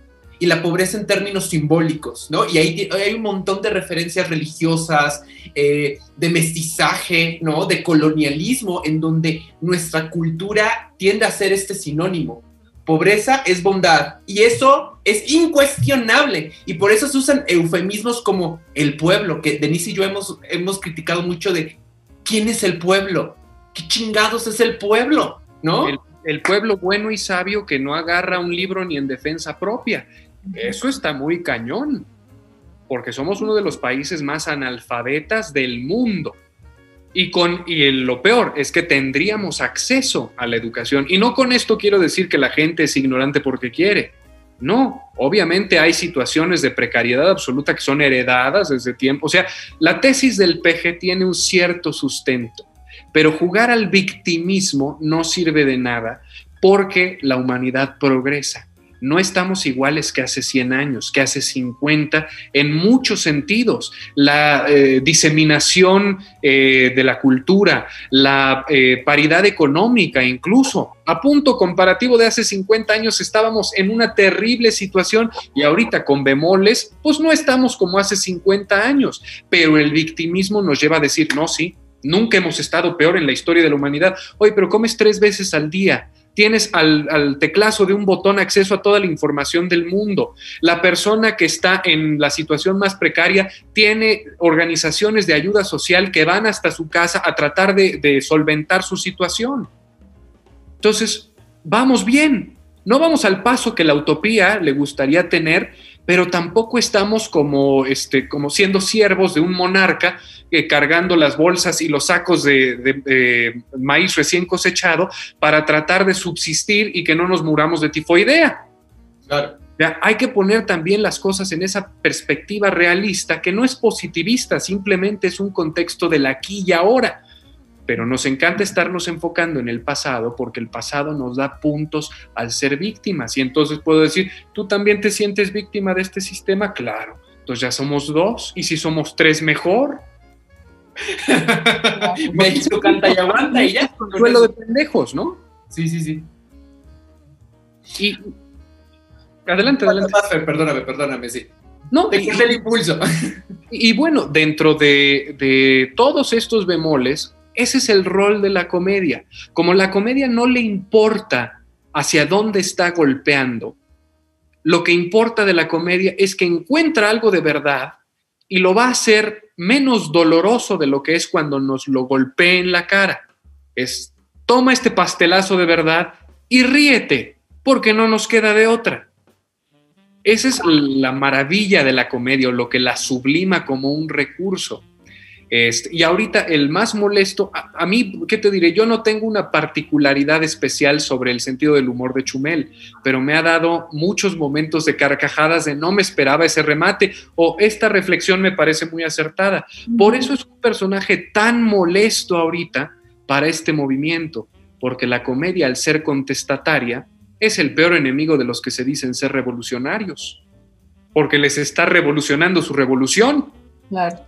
y la pobreza en términos simbólicos, ¿no? Y ahí hay un montón de referencias religiosas, eh, de mestizaje, ¿no? De colonialismo, en donde nuestra cultura tiende a ser este sinónimo. Pobreza es bondad y eso es incuestionable y por eso se usan eufemismos como el pueblo, que Denise y yo hemos, hemos criticado mucho de quién es el pueblo, qué chingados es el pueblo, ¿no? El el pueblo bueno y sabio que no agarra un libro ni en defensa propia. Eso está muy cañón, porque somos uno de los países más analfabetas del mundo. Y, con, y lo peor es que tendríamos acceso a la educación. Y no con esto quiero decir que la gente es ignorante porque quiere. No, obviamente hay situaciones de precariedad absoluta que son heredadas desde tiempo. O sea, la tesis del PG tiene un cierto sustento pero jugar al victimismo no sirve de nada porque la humanidad progresa. no estamos iguales que hace 100 años, que hace 50, en muchos sentidos. La eh, diseminación eh, de la cultura, la eh, paridad económica incluso. A punto comparativo de hace 50 años estábamos en una terrible situación y ahorita con bemoles, pues no estamos como hace 50 años, pero el victimismo nos lleva a decir, no, sí, nunca hemos estado peor en la historia de la humanidad. Oye, pero comes tres veces al día tienes al, teclazo de un botón acceso a toda la información del mundo. La persona que está en la situación más precaria tiene organizaciones de ayuda social que van hasta su casa a tratar de solventar su situación. Entonces, vamos bien. No vamos al paso que la utopía le gustaría tener, pero tampoco estamos como, este, como siendo siervos de un monarca eh, cargando las bolsas y los sacos de, maíz recién cosechado para tratar de subsistir y que no nos muramos de tifoidea. Claro. hay que poner también las cosas en esa perspectiva realista que no es positivista, simplemente es un contexto del aquí y ahora pero nos encanta estarnos enfocando en el pasado porque el pasado nos da puntos al ser víctimas. Y entonces puedo decir, ¿tú también te sientes víctima de este sistema? Claro. Entonces ya somos dos y si somos tres mejor. [laughs] México canta y [laughs] aguanta y ya. Suelo de pendejos, ¿no? Sí, sí, sí. Y adelante, adelante. Perdóname, perdóname, sí. No, te el impulso. [laughs] Y, bueno, dentro de, de todos estos bemoles, ese es el rol de la comedia. Como la comedia no le importa hacia dónde está golpeando, lo que importa de la comedia es que encuentra algo de verdad y lo va a hacer menos doloroso de lo que es cuando nos lo golpea en la cara. Es, toma este pastelazo de verdad y ríete, porque no nos queda de otra. Esa es la maravilla de la comedia, lo que la sublima como un recurso. Este, y ahorita el más molesto, a, mí, ¿qué te diré? Yo no tengo una particularidad especial sobre el sentido del humor de Chumel, pero me ha dado muchos momentos de carcajadas de no me esperaba ese remate o esta reflexión me parece muy acertada. Por eso es un personaje tan molesto ahorita para este movimiento, porque la comedia al ser contestataria es el peor enemigo de los que se dicen ser revolucionarios, porque les está revolucionando su revolución. Claro.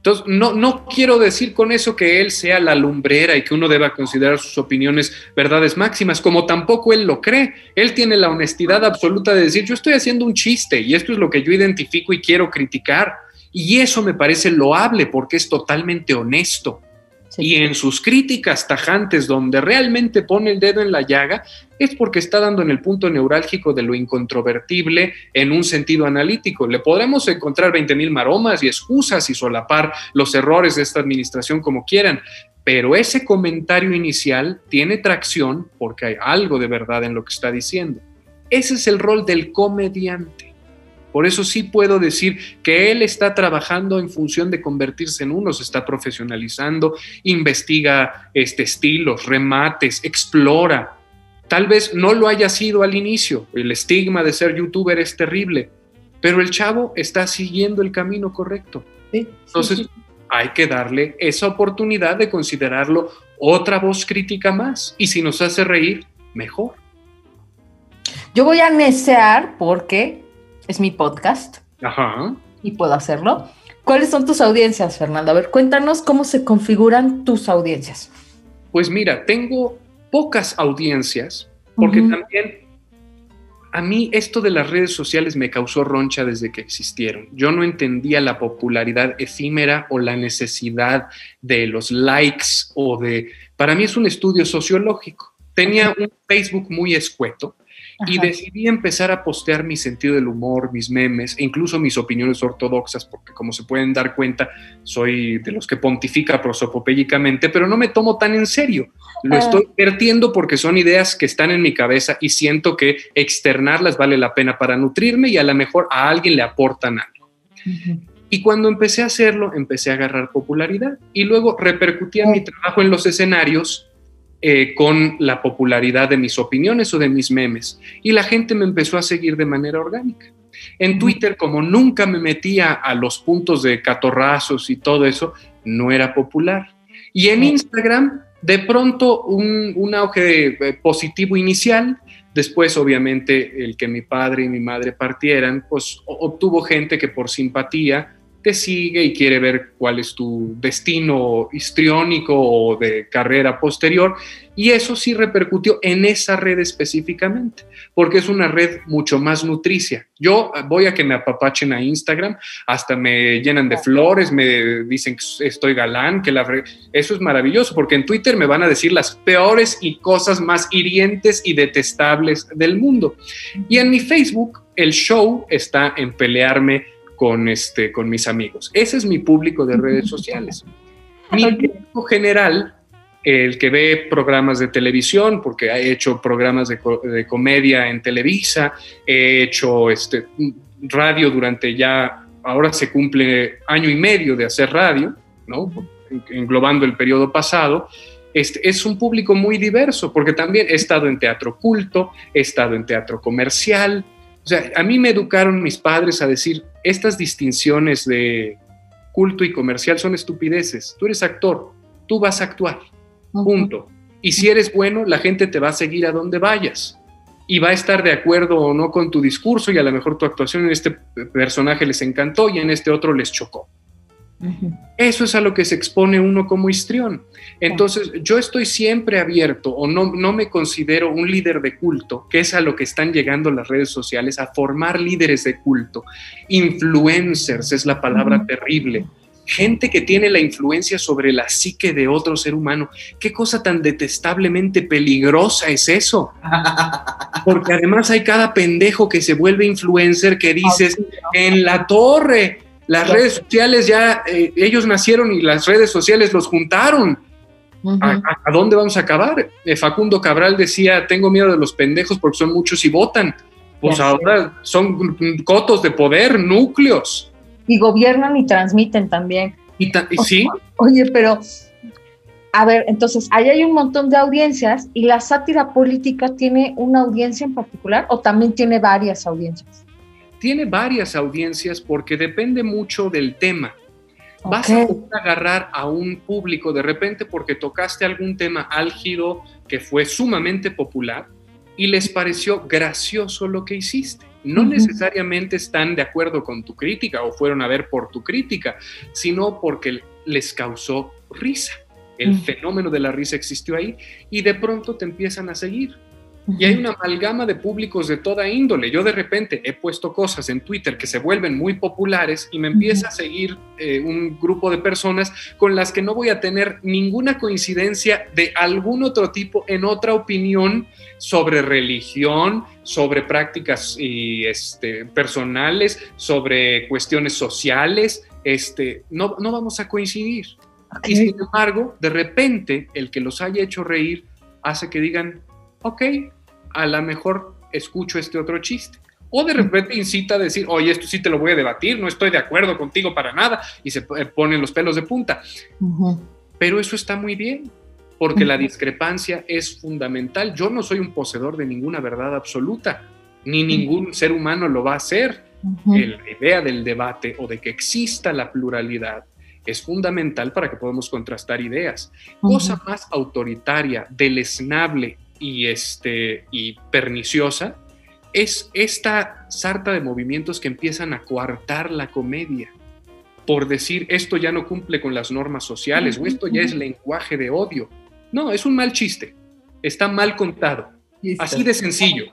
Entonces, no, no quiero decir con eso que él sea la lumbrera y que uno deba considerar sus opiniones verdades máximas, como tampoco él lo cree. Él tiene la honestidad absoluta de decir, yo estoy haciendo un chiste y esto es lo que yo identifico y quiero criticar. Y eso me parece loable porque es totalmente honesto. Y en sus críticas tajantes, donde realmente pone el dedo en la llaga, es porque está dando en el punto neurálgico de lo incontrovertible en un sentido analítico. Le podremos encontrar 20.000 maromas y excusas y solapar los errores de esta administración como quieran, pero ese comentario inicial tiene tracción porque hay algo de verdad en lo que está diciendo. Ese es el rol del comediante. Por eso sí puedo decir que él está trabajando en función de convertirse en uno, se está profesionalizando, investiga este, estilos, remates, explora. Tal vez no lo haya sido al inicio, el estigma de ser youtuber es terrible, pero el chavo está siguiendo el camino correcto. Entonces hay que darle esa oportunidad de considerarlo otra voz crítica más y si nos hace reír, mejor. Yo voy a necear porque es mi podcast. Ajá. Y puedo hacerlo. ¿Cuáles son tus audiencias, Fernando? A ver, cuéntanos cómo se configuran tus audiencias. Pues mira, tengo pocas audiencias, porque también a mí esto de las redes sociales me causó roncha desde que existieron. Yo no entendía la popularidad efímera o la necesidad de los likes o de... Para mí es un estudio sociológico. Tenía un Facebook muy escueto y decidí empezar a postear mi sentido del humor, mis memes e incluso mis opiniones ortodoxas, porque como se pueden dar cuenta, soy de los que pontifica prosopopélicamente, pero no me tomo tan en serio. Lo ah. estoy vertiendo porque son ideas que están en mi cabeza y siento que externarlas vale la pena para nutrirme y a lo mejor a alguien le aportan algo. Y cuando empecé a hacerlo, empecé a agarrar popularidad y luego repercutía mi trabajo en los escenarios eh, con la popularidad de mis opiniones o de mis memes. Y la gente me empezó a seguir de manera orgánica. En Twitter, como nunca me metía a los puntos de catorrazos y todo eso, no era popular. Y en Instagram, de pronto, un, auge eh, positivo inicial, Después, obviamente, el que mi padre y mi madre partieran, pues obtuvo gente que por simpatía te sigue y quiere ver cuál es tu destino histriónico o de carrera posterior. Y eso sí repercutió en esa red específicamente, porque es una red mucho más nutricia. Yo voy a que me apapachen a Instagram, hasta me llenan de flores, me dicen que estoy galán, que la eso es maravilloso, porque en Twitter me van a decir las peores y cosas más hirientes y detestables del mundo. Y en mi Facebook, el show está en pelearme con, este, con mis amigos. Ese es mi público de redes sociales. Mi público general, el que ve programas de televisión, porque he hecho programas de, comedia en Televisa, he hecho este, radio durante ya, ahora se cumple año y medio de hacer radio, ¿no? englobando el periodo pasado, este, es un público muy diverso, porque también he estado en teatro culto, he estado en teatro comercial, sea, a mí me educaron mis padres a decir, estas distinciones de culto y comercial son estupideces. Tú eres actor, tú vas a actuar, punto. Y si eres bueno, la gente te va a seguir a donde vayas y va a estar de acuerdo o no con tu discurso y a lo mejor tu actuación en este personaje les encantó y en este otro les chocó. Eso es a lo que se expone uno como histrión. Entonces, yo estoy siempre abierto o no, no me considero un líder de culto, que es a lo que están llegando las redes sociales, a formar líderes de culto. Influencers es la palabra terrible. Gente que tiene la influencia sobre la psique de otro ser humano. ¿Qué cosa tan detestablemente peligrosa es eso? [laughs] Porque además hay cada pendejo que se vuelve influencer que dices, en la torre, las redes sociales ya, eh, ellos nacieron y las redes sociales los juntaron. ¿A, dónde vamos a acabar? Eh, Facundo Cabral decía, tengo miedo de los pendejos porque son muchos y votan. Pues ahora son cotos de poder, núcleos. Y gobiernan y transmiten también. Y, sí. Oye, pero, a ver, entonces, ahí hay un montón de audiencias y la sátira política tiene una audiencia en particular o también tiene varias audiencias tiene varias audiencias porque depende mucho del tema. Vas a agarrar a un público de repente porque tocaste algún tema álgido que fue sumamente popular y les pareció gracioso lo que hiciste. No necesariamente están de acuerdo con tu crítica o fueron a ver por tu crítica, sino porque les causó risa. El fenómeno de la risa existió ahí y de pronto te empiezan a seguir y hay una amalgama de públicos de toda índole. Yo de repente he puesto cosas en Twitter que se vuelven muy populares y me empieza a seguir eh, un grupo de personas con las que no voy a tener ninguna coincidencia de algún otro tipo en otra opinión sobre religión, sobre prácticas y, este, personales, sobre cuestiones sociales. Este, no, no vamos a coincidir. Y sin embargo, de repente, el que los haya hecho reír hace que digan, ok, a lo mejor escucho este otro chiste. O de repente incita a decir, oye, esto sí te lo voy a debatir, no estoy de acuerdo contigo para nada, y se ponen los pelos de punta. Pero eso está muy bien, porque la discrepancia es fundamental. Yo no soy un poseedor de ninguna verdad absoluta, ni ningún ser humano lo va a hacer. La idea del debate o de que exista la pluralidad es fundamental para que podamos contrastar ideas. Cosa más autoritaria, deleznable y, este, y perniciosa es esta sarta de movimientos que empiezan a coartar la comedia. Por decir esto ya no cumple con las normas sociales o esto ya es lenguaje de odio. No, es un mal chiste, está mal contado, así de sencillo.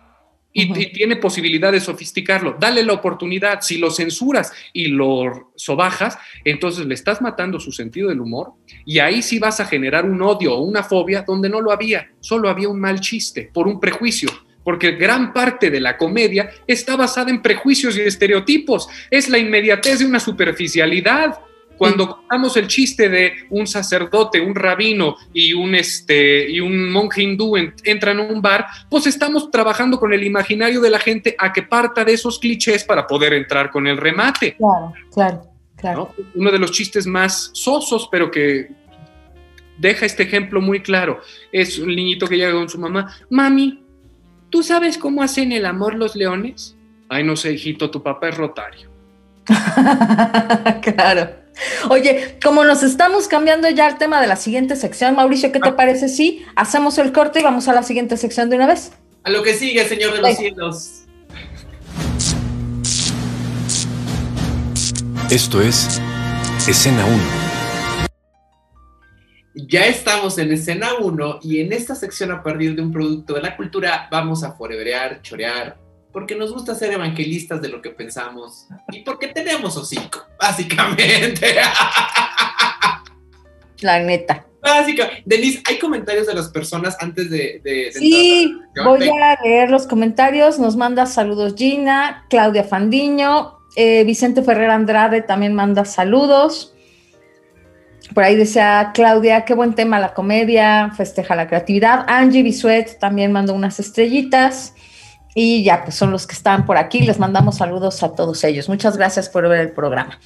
Y, tiene posibilidad de sofisticarlo. Dale la oportunidad. Si lo censuras y lo sobajas, entonces le estás matando su sentido del humor y ahí sí vas a generar un odio o una fobia donde no lo había. Solo había un mal chiste por un prejuicio porque gran parte de la comedia está basada en prejuicios y estereotipos. Es la inmediatez de una superficialidad. Cuando contamos el chiste de un sacerdote, un rabino y un, este, y un monje hindú entran a un bar, pues estamos trabajando con el imaginario de la gente a que parta de esos clichés para poder entrar con el remate. Claro, claro, claro. Uno de los chistes más sosos, pero que deja este ejemplo muy claro, es un niñito que llega con su mamá, mami, ¿tú sabes cómo hacen el amor los leones? Ay, no sé, hijito, tu papá es rotario. [laughs] claro. Oye, como nos estamos cambiando ya el tema de la siguiente sección, Mauricio, ¿qué te ah. parece si hacemos el corte y vamos a la siguiente sección de una vez? A lo que sigue, Señor de los cielos. Esto es Escena 1. Ya estamos en escena 1 y en esta sección a partir de un producto de la cultura vamos a foreverear, chorear, porque nos gusta ser evangelistas de lo que pensamos y porque tenemos hocico, [laughs] básicamente. La neta. Básicamente. Denise, ¿hay comentarios de las personas antes de... de, sí, voy a leer los comentarios. Nos manda saludos Gina, Claudia Fandiño, eh, Vicente Ferrer Andrade también manda saludos. Por ahí decía Claudia, qué buen tema la comedia, festeja la creatividad. Angie Bisuet también mandó unas estrellitas. Y ya, pues son los que están por aquí. Les mandamos saludos a todos ellos. Muchas gracias por ver el programa.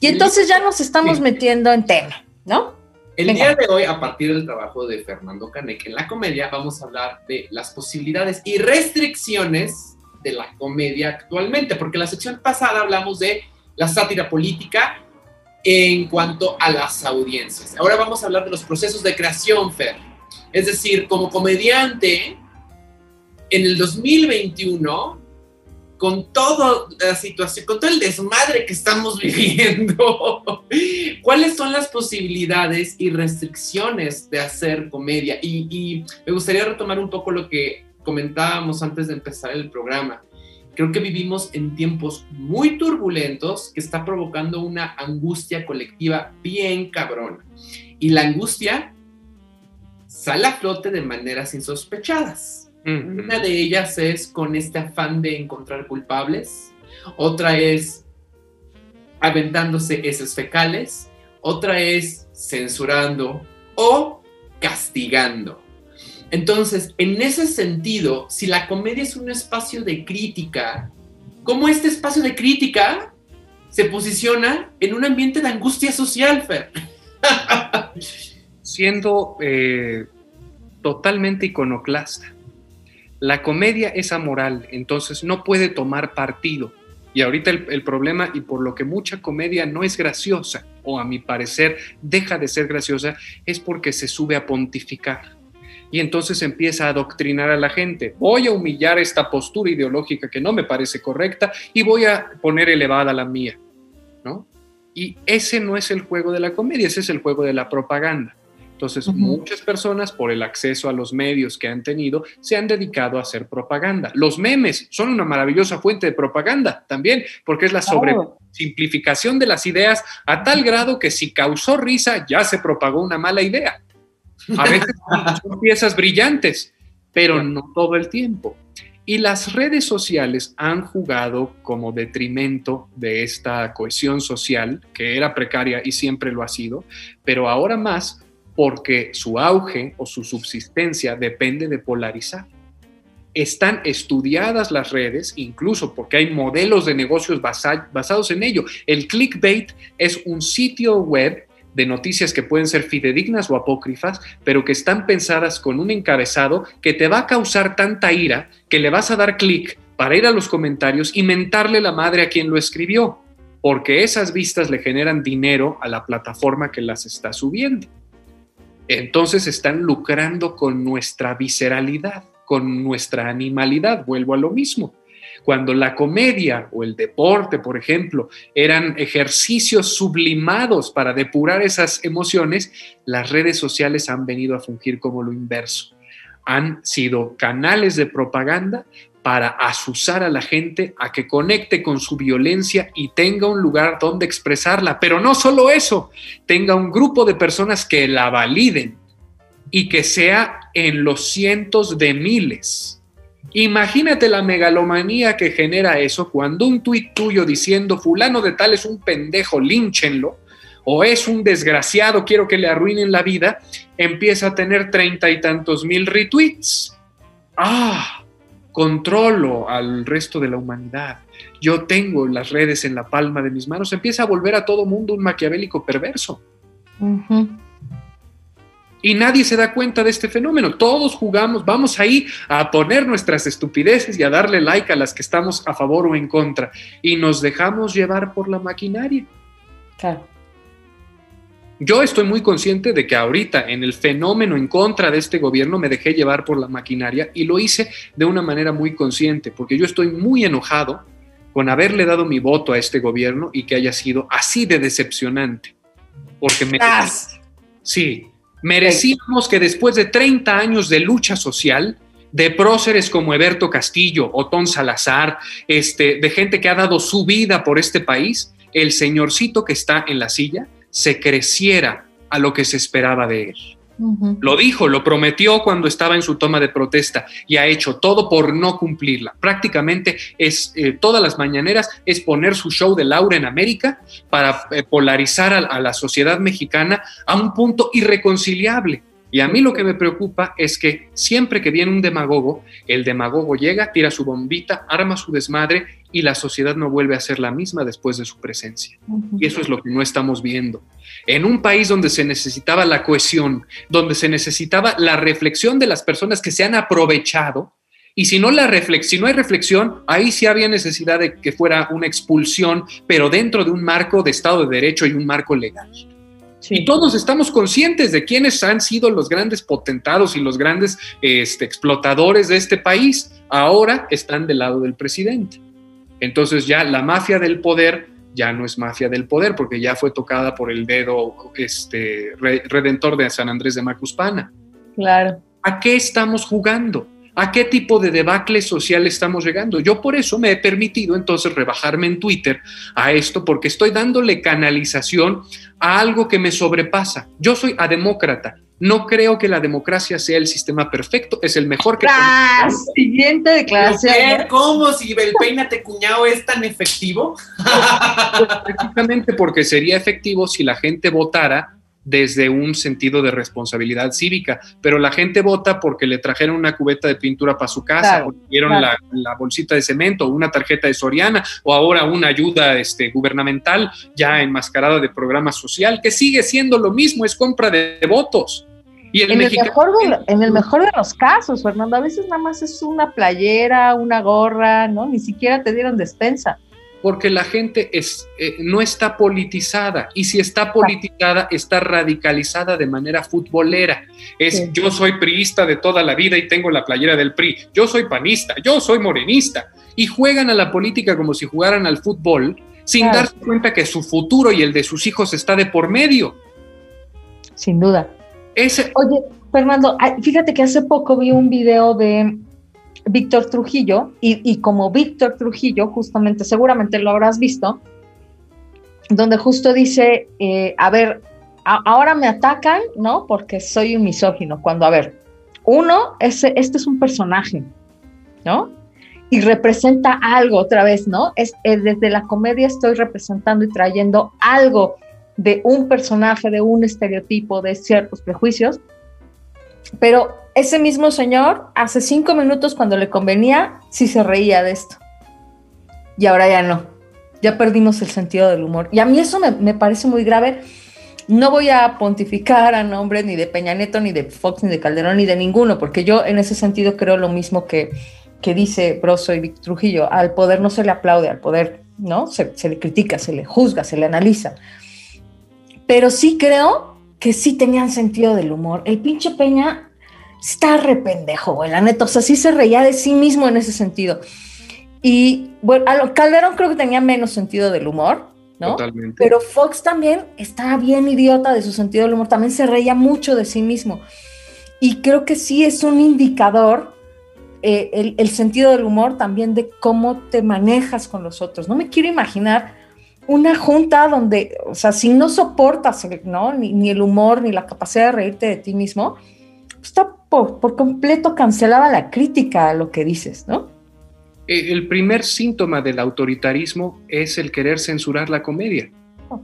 Y entonces ya nos estamos metiendo en tema, ¿no? El día de hoy, a partir del trabajo de Fernando Canek en la comedia, vamos a hablar de las posibilidades y restricciones de la comedia actualmente, porque la sección pasada hablamos de la sátira política en cuanto a las audiencias. Ahora vamos a hablar de los procesos de creación, Fer. Es decir, como comediante, en el 2021, con toda la situación, con todo el desmadre que estamos [laughs] viviendo, ¿cuáles son las posibilidades y restricciones de hacer comedia? Y, y me gustaría retomar un poco lo que comentábamos antes de empezar el programa. Creo que vivimos en tiempos muy turbulentos que está provocando una angustia colectiva bien cabrona. Y la angustia sale a flote de maneras insospechadas. Una de ellas es con este afán de encontrar culpables, otra es aventándose heces fecales, otra es censurando o castigando. Entonces, en ese sentido, si la comedia es un espacio de crítica, ¿cómo este espacio de crítica se posiciona en un ambiente de angustia social, Fer? [laughs] Siendo eh, totalmente iconoclasta. La comedia es amoral, entonces no puede tomar partido. Y ahorita el, problema, y por lo que mucha comedia no es graciosa, o a mi parecer deja de ser graciosa, es porque se sube a pontificar y entonces empieza a adoctrinar a la gente. Voy a humillar esta postura ideológica que no me parece correcta y voy a poner elevada la mía, ¿no? Y ese no es el juego de la comedia, ese es el juego de la propaganda. Entonces, muchas personas, por el acceso a los medios que han tenido, se han dedicado a hacer propaganda. Los memes son una maravillosa fuente de propaganda también, porque es la sobresimplificación de las ideas a tal grado que si causó risa, ya se propagó una mala idea. A veces [laughs] son piezas brillantes, pero no todo el tiempo. Y las redes sociales han jugado como detrimento de esta cohesión social, que era precaria y siempre lo ha sido, pero ahora más porque su auge o su subsistencia depende de polarizar. Están estudiadas las redes, incluso porque hay modelos de negocios basados en ello. El clickbait es un sitio web de noticias que pueden ser fidedignas o apócrifas, pero que están pensadas con un encabezado que te va a causar tanta ira que le vas a dar clic para ir a los comentarios y mentarle la madre a quien lo escribió, porque esas vistas le generan dinero a la plataforma que las está subiendo. Entonces están lucrando con nuestra visceralidad, con nuestra animalidad, vuelvo a lo mismo. Cuando la comedia o el deporte, por ejemplo, eran ejercicios sublimados para depurar esas emociones, las redes sociales han venido a fungir como lo inverso. Han sido canales de propaganda para asusar a la gente a que conecte con su violencia y tenga un lugar donde expresarla. Pero no solo eso, tenga un grupo de personas que la validen y que sea en los cientos de miles Imagínate la megalomanía que genera eso cuando un tuit tuyo diciendo fulano de tal es un pendejo, línchenlo, o es un desgraciado, quiero que le arruinen la vida, empieza a tener treinta y tantos mil retweets. Ah, controlo al resto de la humanidad. Yo tengo las redes en la palma de mis manos. Empieza a volver a todo mundo un maquiavélico perverso y nadie se da cuenta de este fenómeno. Todos jugamos, vamos ahí a poner nuestras estupideces y a darle like a las que estamos a favor o en contra y nos dejamos llevar por la maquinaria. Claro. Yo estoy muy consciente de que ahorita en el fenómeno en contra de este gobierno me dejé llevar por la maquinaria y lo hice de una manera muy consciente, porque yo estoy muy enojado con haberle dado mi voto a este gobierno y que haya sido así de decepcionante. Porque me... Sí, merecíamos que después de 30 años de lucha social, de próceres como Eberto Castillo, Otón Salazar, este, de gente que ha dado su vida por este país, el señorcito que está en la silla se creciera a lo que se esperaba de él. Lo dijo, lo prometió cuando estaba en su toma de protesta y ha hecho todo por no cumplirla. Prácticamente es eh, todas las mañaneras es poner su show de Laura en América para eh, polarizar a la sociedad mexicana a un punto irreconciliable. Y a mí lo que me preocupa es que siempre que viene un demagogo, el demagogo llega, tira su bombita, arma su desmadre y la sociedad no vuelve a ser la misma después de su presencia. Y eso es lo que no estamos viendo. En un país donde se necesitaba la cohesión, donde se necesitaba la reflexión de las personas que se han aprovechado, y si no, la si no hay reflexión, ahí sí había necesidad de que fuera una expulsión, pero dentro de un marco de Estado de Derecho y un marco legal. Y todos estamos conscientes de quiénes han sido los grandes potentados y los grandes este, explotadores de este país. Ahora están del lado del presidente. Entonces ya la mafia del poder ya no es mafia del poder porque ya fue tocada por el dedo este, redentor de San Andrés de Macuspana. Claro. ¿A qué estamos jugando? ¿A qué tipo de debacle social estamos llegando? Yo por eso me he permitido entonces rebajarme en Twitter a esto porque estoy dándole canalización a algo que me sobrepasa. Yo soy ademócrata. No creo que la democracia sea el sistema perfecto, es el mejor que... Ah, siguiente declaración. ¿Cómo si el peínate cuñado es tan efectivo? Precisamente porque sería efectivo si la gente votara desde un sentido de responsabilidad cívica, pero la gente vota porque le trajeron una cubeta de pintura para su casa, o dieron la, bolsita de cemento, una tarjeta de Soriana, o ahora una ayuda este, gubernamental ya enmascarada de programa social, que sigue siendo lo mismo, es compra de, votos. Y el en, el mejor de, en el mejor de los casos, Fernando, a veces nada más es una playera, una gorra, ¿no? Ni siquiera te dieron despensa porque la gente es, eh, no está politizada y si está politizada está radicalizada de manera futbolera. Es yo soy priista de toda la vida y tengo la playera del PRI, yo soy panista, yo soy morenista y juegan a la política como si jugaran al fútbol sin darse cuenta que su futuro y el de sus hijos está de por medio. Sin duda. Ese... Oye, Fernando, fíjate que hace poco vi un video de Víctor Trujillo, y, como Víctor Trujillo, justamente, seguramente lo habrás visto, donde justo dice, eh, a ver, ahora me atacan, ¿no? Porque soy un misógino, cuando, a ver, uno, ese, este es un personaje, ¿no? Y representa algo otra vez, ¿no? Es, es, desde la comedia estoy representando y trayendo algo de un personaje, de un estereotipo, de ciertos prejuicios, pero ese mismo señor, hace cinco minutos cuando le convenía, sí se reía de esto. Y ahora ya no. Ya perdimos el sentido del humor. Y a mí eso me, parece muy grave. No voy a pontificar a nombre ni de Peña Neto, ni de Fox, ni de Calderón, ni de ninguno, porque yo en ese sentido creo lo mismo que, que dice Broso y Trujillo. Al poder no se le aplaude, al poder no se, se le critica, se le juzga, se le analiza. Pero sí creo que sí tenían sentido del humor. El pinche Peña está rependejo, güey, la neta, o sea, sí se reía de sí mismo en ese sentido. Y bueno, a Calderón creo que tenía menos sentido del humor, ¿no? Totalmente. Pero Fox también estaba bien idiota de su sentido del humor, también se reía mucho de sí mismo. Y creo que sí es un indicador eh, el, el, sentido del humor también de cómo te manejas con los otros. No me quiero imaginar una junta donde, o sea, si no soportas ¿no? Ni, ni el humor ni la capacidad de reírte de ti mismo, está por, completo cancelada la crítica a lo que dices, ¿no? Eh, el primer síntoma del autoritarismo es el querer censurar la comedia. Oh.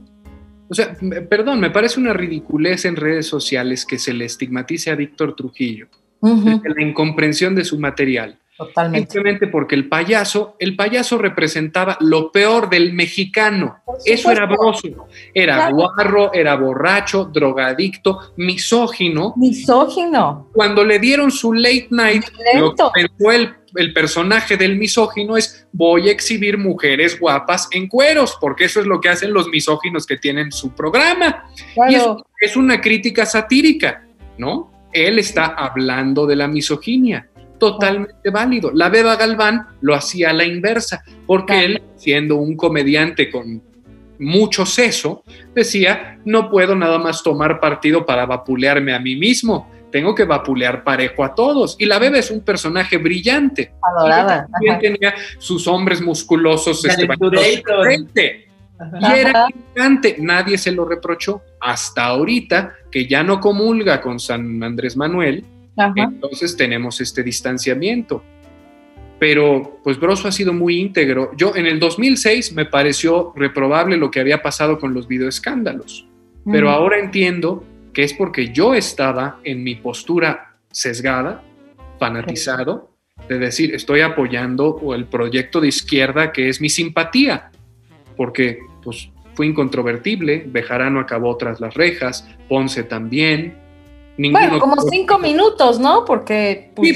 O sea, perdón, me parece una ridiculez en redes sociales que se le estigmatice a Víctor Trujillo, la incomprensión de su material. Totalmente. Simplemente porque el payaso, el payaso representaba lo peor del mexicano. Eso era broso. Era guarro, era borracho, drogadicto, misógino. Misógino. Cuando le dieron su late night, lo que pensó el, el personaje del misógino es voy a exhibir mujeres guapas en cueros, porque eso es lo que hacen los misóginos que tienen su programa. Y eso es una crítica satírica, ¿no? Él está hablando de la misoginia totalmente válido. La Beba Galván lo hacía a la inversa, porque él, siendo un comediante con mucho seso, decía, no puedo nada más tomar partido para vapulearme a mí mismo, tengo que vapulear parejo a todos. Y la Beba es un personaje brillante. Adorada. También tenía sus hombres musculosos. Este, y era gigante, nadie se lo reprochó. Hasta ahorita, que ya no comulga con San Andrés Manuel, entonces tenemos este distanciamiento. Pero pues Broso ha sido muy íntegro. Yo en el 2006 me pareció reprobable lo que había pasado con los videoescándalos, pero ahora entiendo que es porque yo estaba en mi postura sesgada, fanatizado, de decir, estoy apoyando el proyecto de izquierda que es mi simpatía, porque pues fue incontrovertible, Bejarano acabó tras las rejas, Ponce también, bueno, como cinco minutos, ¿no? Porque, pues,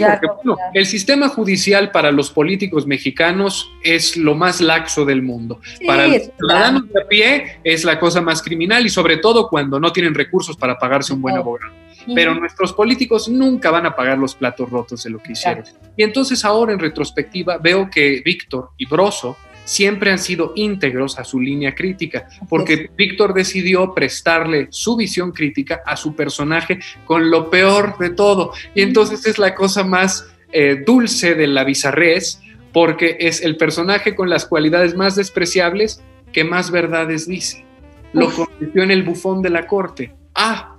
el sistema judicial para los políticos mexicanos es lo más laxo del mundo. para los ciudadanos de a pie es la cosa más criminal y sobre todo cuando no tienen recursos para pagarse un buen abogado. Pero nuestros políticos nunca van a pagar los platos rotos de lo que hicieron. Y entonces ahora en retrospectiva veo que Víctor y Broso siempre han sido íntegros a su línea crítica, porque Víctor decidió prestarle su visión crítica a su personaje con lo peor de todo. Y entonces es la cosa más eh, dulce de la bizarrés, porque es el personaje con las cualidades más despreciables que más verdades dice. Lo convirtió en el bufón de la corte. Ah,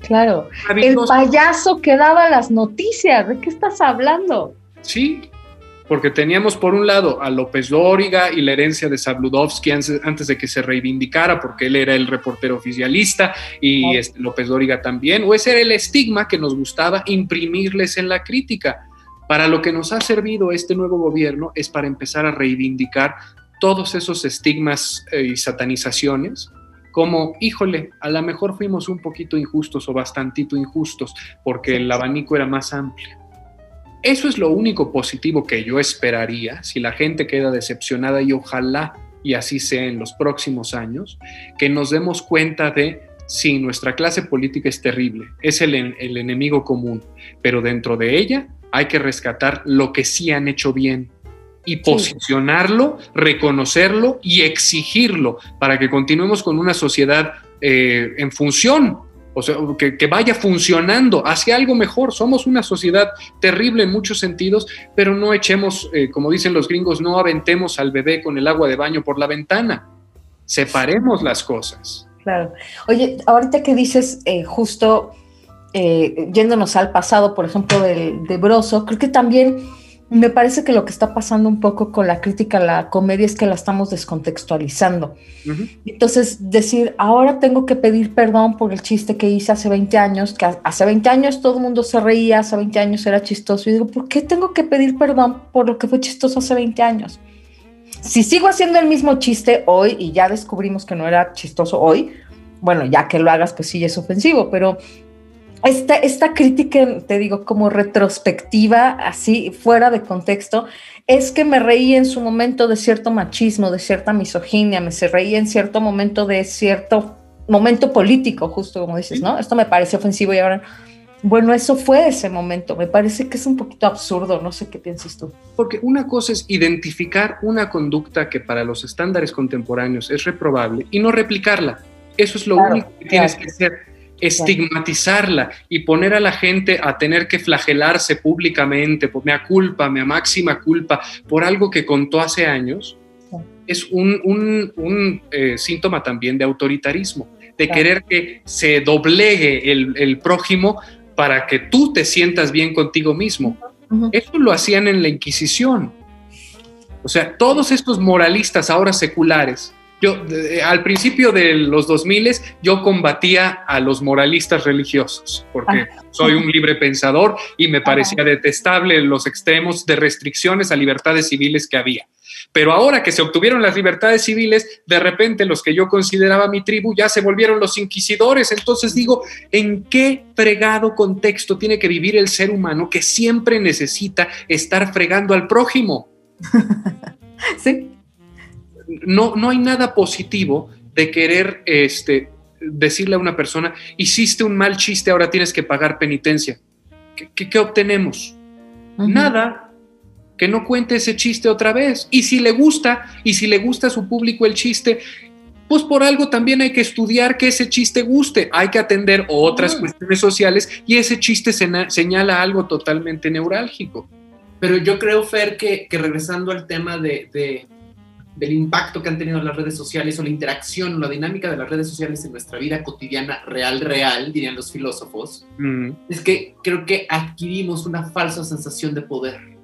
Claro, el payaso que daba las noticias, ¿de qué estás hablando? Sí, porque teníamos por un lado a López Dóriga y la herencia de Sabludovsky antes, de que se reivindicara, porque él era el reportero oficialista y este, López Dóriga también, o ese era el estigma que nos gustaba imprimirles en la crítica. Para lo que nos ha servido este nuevo gobierno es para empezar a reivindicar todos esos estigmas eh, y satanizaciones como, híjole, a lo mejor fuimos un poquito injustos o bastantito injustos porque el abanico era más amplio eso es lo único positivo que yo esperaría si la gente queda decepcionada y ojalá y así sea en los próximos años, que nos demos cuenta de si nuestra clase política es terrible, es el, el enemigo común, pero dentro de ella hay que rescatar lo que sí han hecho bien y posicionarlo, reconocerlo y exigirlo para que continuemos con una sociedad eh, en función o sea, que, vaya funcionando hacia algo mejor. Somos una sociedad terrible en muchos sentidos, pero no echemos, eh, como dicen los gringos, no aventemos al bebé con el agua de baño por la ventana. Separemos las cosas. Claro. Oye, ahorita que dices eh, justo eh, yéndonos al pasado, por ejemplo, del, de Broso, creo que también me parece que lo que está pasando un poco con la crítica a la comedia es que la estamos descontextualizando. Entonces, decir, ahora tengo que pedir perdón por el chiste que hice hace 20 años, que hace 20 años todo el mundo se reía, hace 20 años era chistoso. Y digo, ¿por qué tengo que pedir perdón por lo que fue chistoso hace 20 años? Si sigo haciendo el mismo chiste hoy y ya descubrimos que no era chistoso hoy, bueno, ya que lo hagas, pues sí es ofensivo, pero esta, esta crítica, te digo, como retrospectiva, así fuera de contexto, es que me reí en su momento de cierto machismo, de cierta misoginia, me se reí en cierto momento de cierto momento político, justo como dices, ¿no? Esto me parece ofensivo y ahora, bueno, eso fue ese momento. Me parece que es un poquito absurdo, no sé qué piensas tú. Porque una cosa es identificar una conducta que para los estándares contemporáneos es reprobable y no replicarla. Eso es lo único que tienes que hacer estigmatizarla y poner a la gente a tener que flagelarse públicamente, por mea culpa, mea máxima culpa, por algo que contó hace años, es un, eh, síntoma también de autoritarismo, de querer que se doblegue el, prójimo para que tú te sientas bien contigo mismo. Eso lo hacían en la Inquisición. O sea, todos estos moralistas ahora seculares Yo, al principio de los 2000 yo combatía a los moralistas religiosos, porque soy un libre pensador y me parecía detestable los extremos de restricciones a libertades civiles que había. Pero ahora que se obtuvieron las libertades civiles, de repente los que yo consideraba mi tribu ya se volvieron los inquisidores. Entonces digo, ¿en qué fregado contexto tiene que vivir el ser humano que siempre necesita estar fregando al prójimo? [laughs] sí. No, no hay nada positivo de querer este, decirle a una persona, hiciste un mal chiste, ahora tienes que pagar penitencia. ¿Qué, obtenemos? Nada, que no cuente ese chiste otra vez. Y si le gusta, y si le gusta a su público el chiste, pues por algo también hay que estudiar que ese chiste guste, hay que atender otras cuestiones sociales y ese chiste señala algo totalmente neurálgico. Pero yo creo, Fer, que, regresando al tema de, del impacto que han tenido las redes sociales o la interacción, la dinámica de las redes sociales en nuestra vida cotidiana, real, real, dirían los filósofos, mm. es que creo que adquirimos una falsa sensación de poder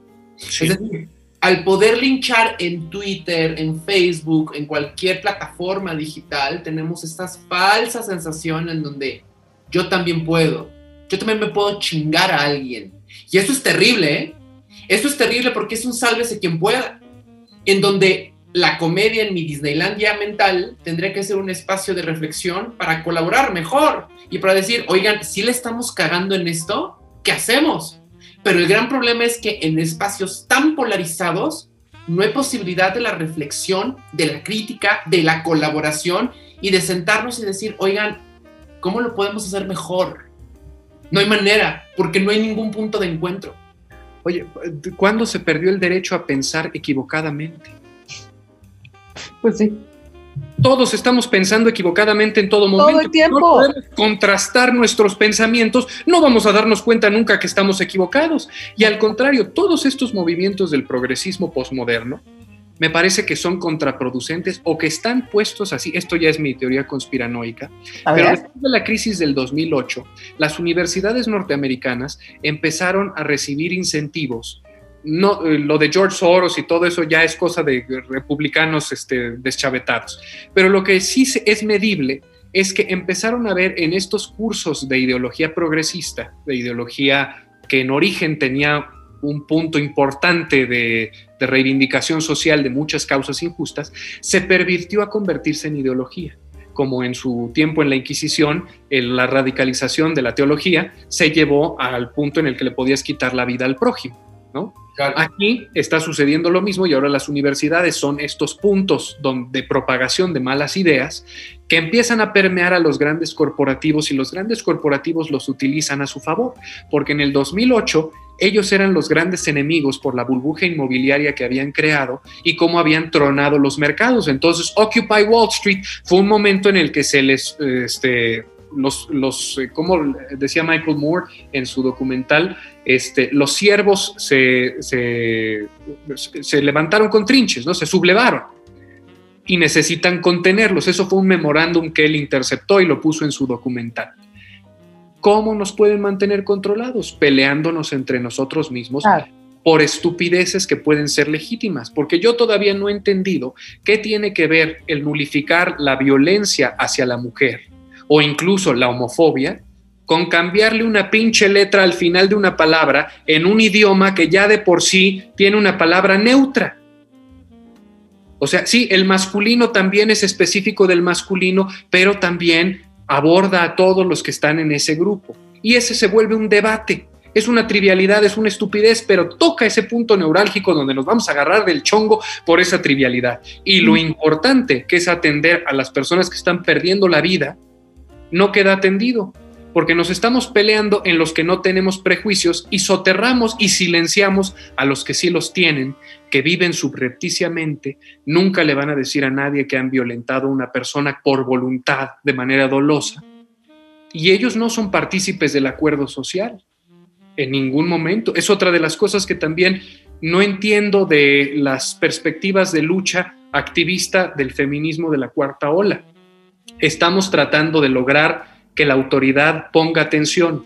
es decir, al poder linchar en Twitter, en Facebook, en cualquier plataforma digital, tenemos estas falsas sensaciones en donde yo también puedo, yo también me puedo chingar a alguien. Y eso es terrible, ¿eh? Eso es terrible porque es un sálvese quien pueda, en donde la comedia en mi Disneylandia mental tendría que ser un espacio de reflexión para colaborar mejor y para decir, oigan, si le estamos cagando en esto, ¿qué hacemos? Pero el gran problema es que en espacios tan polarizados no hay posibilidad de la reflexión, de la crítica, de la colaboración y de sentarnos y decir, oigan, ¿cómo lo podemos hacer mejor? No hay manera, porque no hay ningún punto de encuentro. Oye, ¿cuándo se perdió el derecho a pensar equivocadamente? Pues sí. Todos estamos pensando equivocadamente en todo momento. Todo el tiempo. No podemos contrastar nuestros pensamientos, no vamos a darnos cuenta nunca que estamos equivocados. Y al contrario, todos estos movimientos del progresismo posmoderno me parece que son contraproducentes o que están puestos así. Esto ya es mi teoría conspiranoica. Pero después de la crisis del 2008, las universidades norteamericanas empezaron a recibir incentivos no, eh, lo de George Soros y todo eso ya es cosa de republicanos este, deschavetados. Pero lo que sí es medible es que empezaron a ver en estos cursos de ideología progresista, de ideología que en origen tenía un punto importante de, reivindicación social de muchas causas injustas, se pervirtió a convertirse en ideología como en su tiempo en la Inquisición, la radicalización de la teología se llevó al punto en el que le podías quitar la vida al prójimo. ¿no? Aquí está sucediendo lo mismo y ahora las universidades son estos puntos de propagación de malas ideas que empiezan a permear a los grandes corporativos y los grandes corporativos los utilizan a su favor, porque en el 2008 ellos eran los grandes enemigos por la burbuja inmobiliaria que habían creado y cómo habían tronado los mercados. Entonces, Occupy Wall Street fue un momento en el que se les este, los, los eh, como decía Michael Moore en su documental, este, los siervos se, se, levantaron con trinches, ¿no? se sublevaron y necesitan contenerlos. Eso fue un memorándum que él interceptó y lo puso en su documental. ¿Cómo nos pueden mantener controlados? Peleándonos entre nosotros mismos por estupideces que pueden ser legítimas, porque yo todavía no he entendido qué tiene que ver el nulificar la violencia hacia la mujer o incluso la homofobia, con cambiarle una pinche letra al final de una palabra en un idioma que ya de por sí tiene una palabra neutra. O sea, sí, el masculino también es específico del masculino, pero también aborda a todos los que están en ese grupo. Y ese se vuelve un debate. Es una trivialidad, es una estupidez, pero toca ese punto neurálgico donde nos vamos a agarrar del chongo por esa trivialidad. Y lo mm. importante que es atender a las personas que están perdiendo la vida, no queda atendido, porque nos estamos peleando en los que no tenemos prejuicios y soterramos y silenciamos a los que sí los tienen, que viven subrepticiamente, nunca le van a decir a nadie que han violentado a una persona por voluntad, de manera dolosa. Y ellos no son partícipes del acuerdo social, en ningún momento. Es otra de las cosas que también no entiendo de las perspectivas de lucha activista del feminismo de la cuarta ola estamos tratando de lograr que la autoridad ponga atención.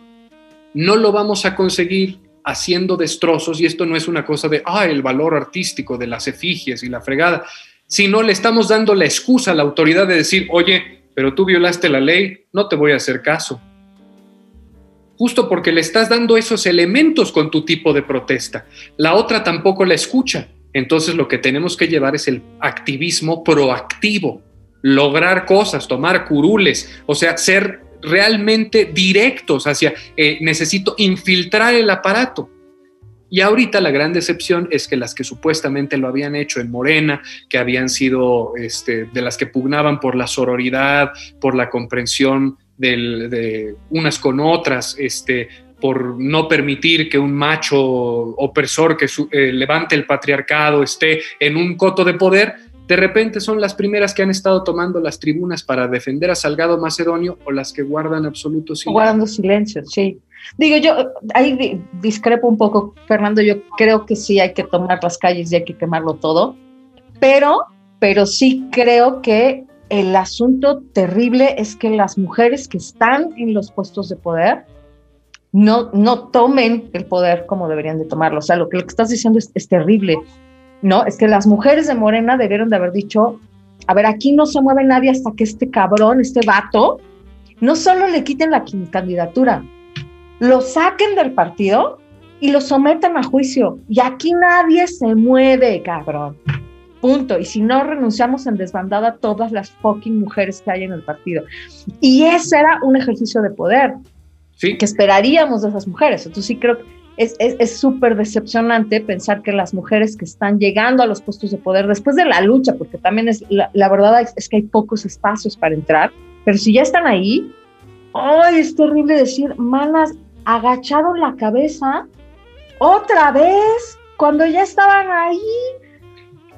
No lo vamos a conseguir haciendo destrozos, y esto no es una cosa de, ah, el valor artístico de las efigies y la fregada. sino le estamos dando la excusa a la autoridad de decir, oye, pero tú violaste la ley, no te voy a hacer caso. Justo porque le estás dando esos elementos con tu tipo de protesta. La otra tampoco la escucha. Entonces lo que tenemos que llevar es el activismo proactivo, lograr cosas, tomar curules, o sea, ser realmente directos hacia, eh, necesito infiltrar el aparato. Y ahorita la gran decepción es que las que supuestamente lo habían hecho en Morena, que habían sido este, de las que pugnaban por la sororidad, por la comprensión de unas con otras, este, por no permitir que un macho opresor que eh, levante el patriarcado esté en un coto de poder, de repente son las primeras que han estado tomando las tribunas para defender a Salgado Macedonio o las que guardan absoluto silencio. Guardando silencio, sí. Digo, yo ahí discrepo un poco, Fernando, yo creo que sí hay que tomar las calles y hay que quemarlo todo, pero, pero sí creo que el asunto terrible es que las mujeres que están en los puestos de poder no, no tomen el poder como deberían de tomarlo. O sea, lo que, lo que estás diciendo es, es terrible. ¿No? Es que las mujeres de Morena debieron de haber dicho, a ver, aquí no se mueve nadie hasta que este cabrón, este vato, no solo le quiten la candidatura, lo saquen del partido y lo sometan a juicio. Y aquí nadie se mueve, cabrón. Punto. Y si no, renunciamos en desbandada todas las fucking mujeres que hay en el partido. Y ese era un ejercicio de poder ¿Sí? que esperaríamos de esas mujeres. Entonces sí creo que es súper es, decepcionante pensar que las mujeres que están llegando a los puestos de poder después de la lucha, porque también es la, verdad es, que hay pocos espacios para entrar, pero si ya están ahí, ¡ay! Es terrible decir, manas, agacharon la cabeza otra vez cuando ya estaban ahí.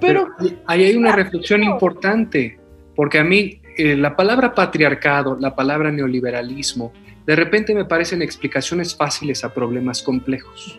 Pero, ahí hay una reflexión importante, porque a mí eh, la palabra patriarcado, la palabra neoliberalismo, de repente me parecen explicaciones fáciles a problemas complejos.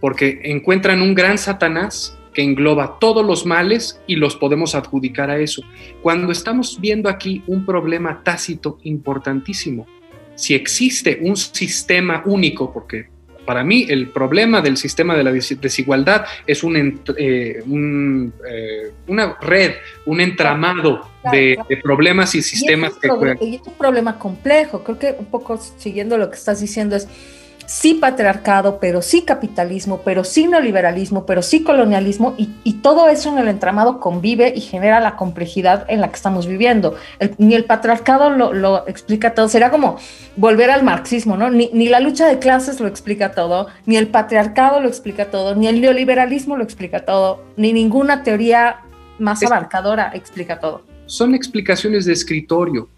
Porque encuentran un gran Satanás que engloba todos los males y los podemos adjudicar a eso. Cuando estamos viendo aquí un problema tácito importantísimo, si existe un sistema único, porque para mí el problema del sistema de la desigualdad es un, eh, eh, una red, un entramado de, problemas y sistemas que... Y es un problema complejo, creo que un poco siguiendo lo que estás diciendo es sí patriarcado, pero sí capitalismo, pero sí neoliberalismo, pero sí colonialismo, y, todo eso en el entramado convive y genera la complejidad en la que estamos viviendo. ni el patriarcado lo, explica todo, será como volver al marxismo, ¿no? Ni, ni, la lucha de clases lo explica todo, ni el patriarcado lo explica todo, ni el neoliberalismo lo explica todo, ni ninguna teoría más abarcadora explica todo. Son explicaciones de escritorio,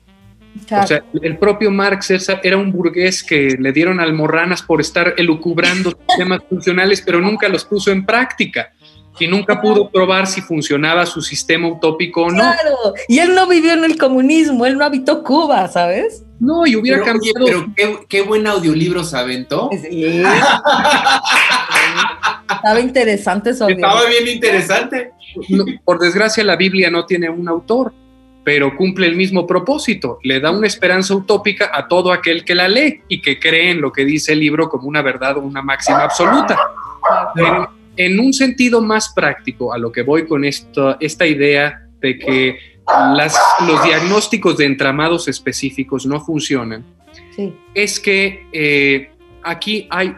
o sea, el propio Marx era un burgués que le dieron almorranas por estar elucubrando [laughs] sistemas funcionales, pero nunca los puso en práctica y nunca pudo probar si funcionaba su sistema utópico o no. Claro, y él no vivió en el comunismo, él no habitó Cuba, ¿sabes? No, y hubiera cambiado. pero qué, buen audiolibro se aventó. Sí. Estaba interesante eso. Estaba bien interesante. por desgracia, la Biblia no tiene un autor pero cumple el mismo propósito, le da una esperanza utópica a todo aquel que la lee y que cree en lo que dice el libro como una verdad o una máxima absoluta. En, un sentido más práctico, a lo que voy con esto, esta idea de que los diagnósticos de entramados específicos no funcionan, es que eh, aquí hay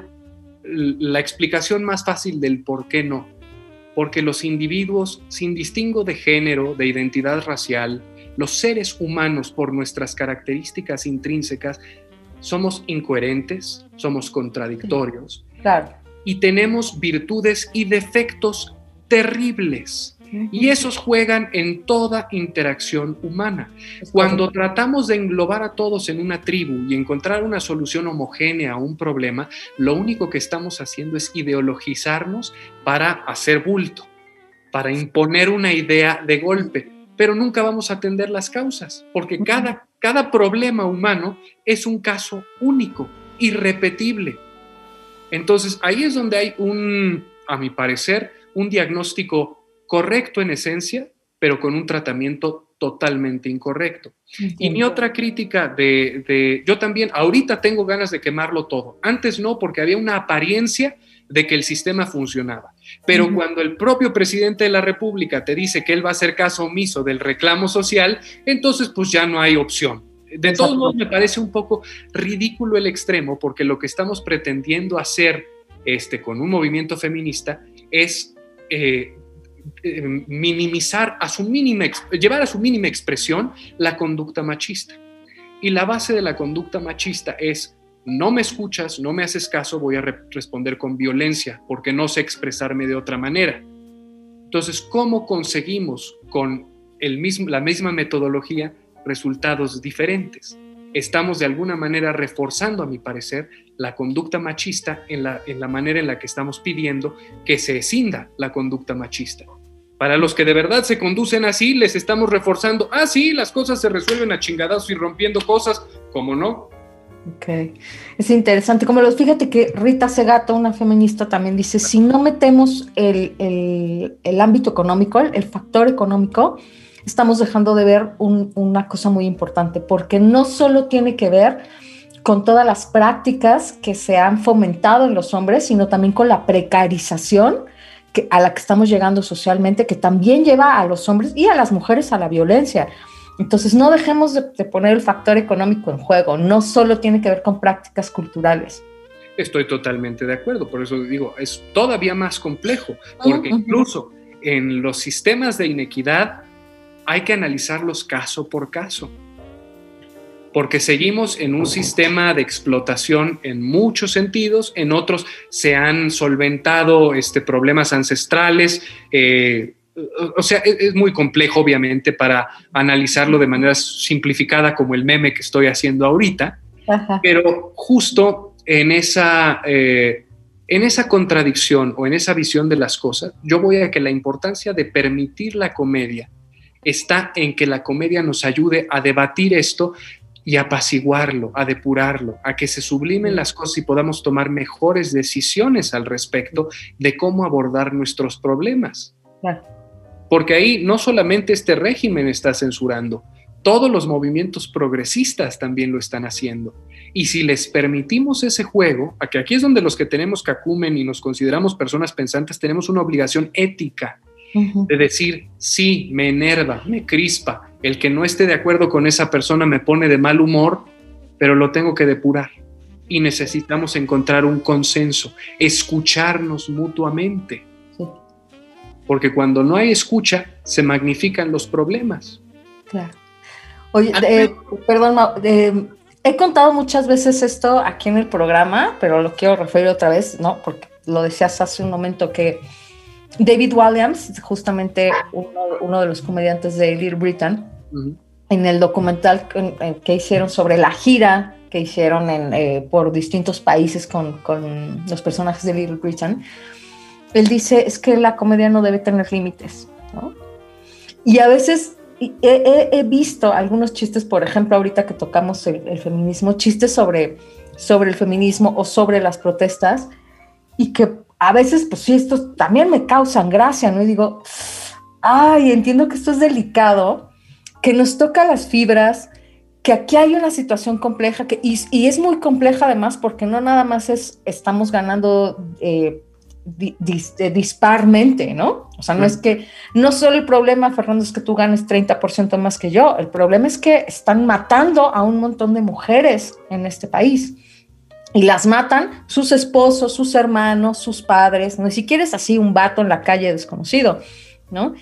la explicación más fácil del por qué no. Porque los individuos, sin distingo de género, de identidad racial, los seres humanos, por nuestras características intrínsecas, somos incoherentes, somos contradictorios. Y tenemos virtudes y defectos terribles. Y esos juegan en toda interacción humana. Cuando tratamos de englobar a todos en una tribu y encontrar una solución homogénea a un problema, lo único que estamos haciendo es ideologizarnos para hacer bulto, para imponer una idea de golpe pero nunca vamos a atender las causas, porque cada, cada problema humano es un caso único, irrepetible. Entonces, ahí es donde hay un, a mi parecer, un diagnóstico correcto en esencia, pero con un tratamiento totalmente incorrecto. Y mi otra crítica de, de, yo también, ahorita tengo ganas de quemarlo todo. Antes no, porque había una apariencia de que el sistema funcionaba. Pero cuando el propio presidente de la República te dice que él va a hacer caso omiso del reclamo social, entonces pues ya no hay opción. De todos modos, me parece un poco ridículo el extremo, porque lo que estamos pretendiendo hacer este, con un movimiento feminista es eh, eh, minimizar a su mínima, llevar a su mínima expresión la conducta machista. Y la base de la conducta machista es no me escuchas, no me haces caso, voy a responder con violencia porque no sé expresarme de otra manera. Entonces, ¿cómo conseguimos con el mismo, la misma metodología resultados diferentes? Estamos de alguna manera reforzando, a mi parecer, la conducta machista en la, en la manera en la que estamos pidiendo que se escinda la conducta machista. Para los que de verdad se conducen así, les estamos reforzando, ah, sí, las cosas se resuelven a chingadazos y rompiendo cosas, ¿cómo no? Ok, es interesante. Como los, fíjate que Rita Segato, una feminista, también dice, si no metemos el, ámbito económico, el, factor económico, estamos dejando de ver una cosa muy importante, porque no solo tiene que ver con todas las prácticas que se han fomentado en los hombres, sino también con la precarización a la que estamos llegando socialmente, que también lleva a los hombres y a las mujeres a la violencia. Entonces, no dejemos de, poner el factor económico en juego, no solo tiene que ver con prácticas culturales. Estoy totalmente de acuerdo, por eso digo, es todavía más complejo, porque incluso en los sistemas de inequidad hay que analizarlos caso por caso, porque seguimos en un sistema de explotación en muchos sentidos, en otros se han solventado este, problemas ancestrales, eh, o sea, es, muy complejo, obviamente, para analizarlo de manera simplificada como el meme que estoy haciendo ahorita, pero justo en esa, eh, en esa contradicción o en esa visión de las cosas, yo voy a que la importancia de permitir la comedia está en que la comedia nos ayude a debatir esto y apaciguarlo, a depurarlo, a que se sublimen las cosas y podamos tomar mejores decisiones al respecto de cómo abordar nuestros problemas. Porque ahí no solamente este régimen está censurando, todos los movimientos progresistas también lo están haciendo. Y si les permitimos ese juego, a que aquí es donde los que tenemos cacumen y nos consideramos personas pensantes tenemos una obligación ética de decir, sí, me enerva, me crispa, el que no esté de acuerdo con esa persona me pone de mal humor, pero lo tengo que depurar. Y necesitamos encontrar un consenso, escucharnos mutuamente porque cuando no hay escucha, se magnifican los problemas. Claro. Oye, eh, perdón, eh, he contado muchas veces esto aquí en el programa, pero lo quiero referir otra vez, ¿no? Porque lo decías hace un momento que David Williams, justamente uno, de los comediantes de Little Britain, en el documental que, hicieron sobre la gira que hicieron en, eh, por distintos países con, con los personajes de Little Britain, él dice es que la comedia no debe tener límites, ¿no? Y a veces he, visto algunos chistes, por ejemplo, ahorita que tocamos el, feminismo, chistes sobre, sobre el feminismo o sobre las protestas, y que a veces, pues sí, estos también me causan gracia, ¿no? Y digo, ay, entiendo que esto es delicado, que nos toca las fibras, que aquí hay una situación compleja, que, y, es muy compleja además porque no nada más es, estamos ganando eh, eh, disparmente, ¿no? O sea, no es que, no solo el problema, Fernando, es que tú ganes 30% más que yo, el problema es que están matando a un montón de mujeres en este país. Y las matan sus esposos, sus hermanos, sus padres, ni siquiera es así un vato en la calle desconocido, ¿no?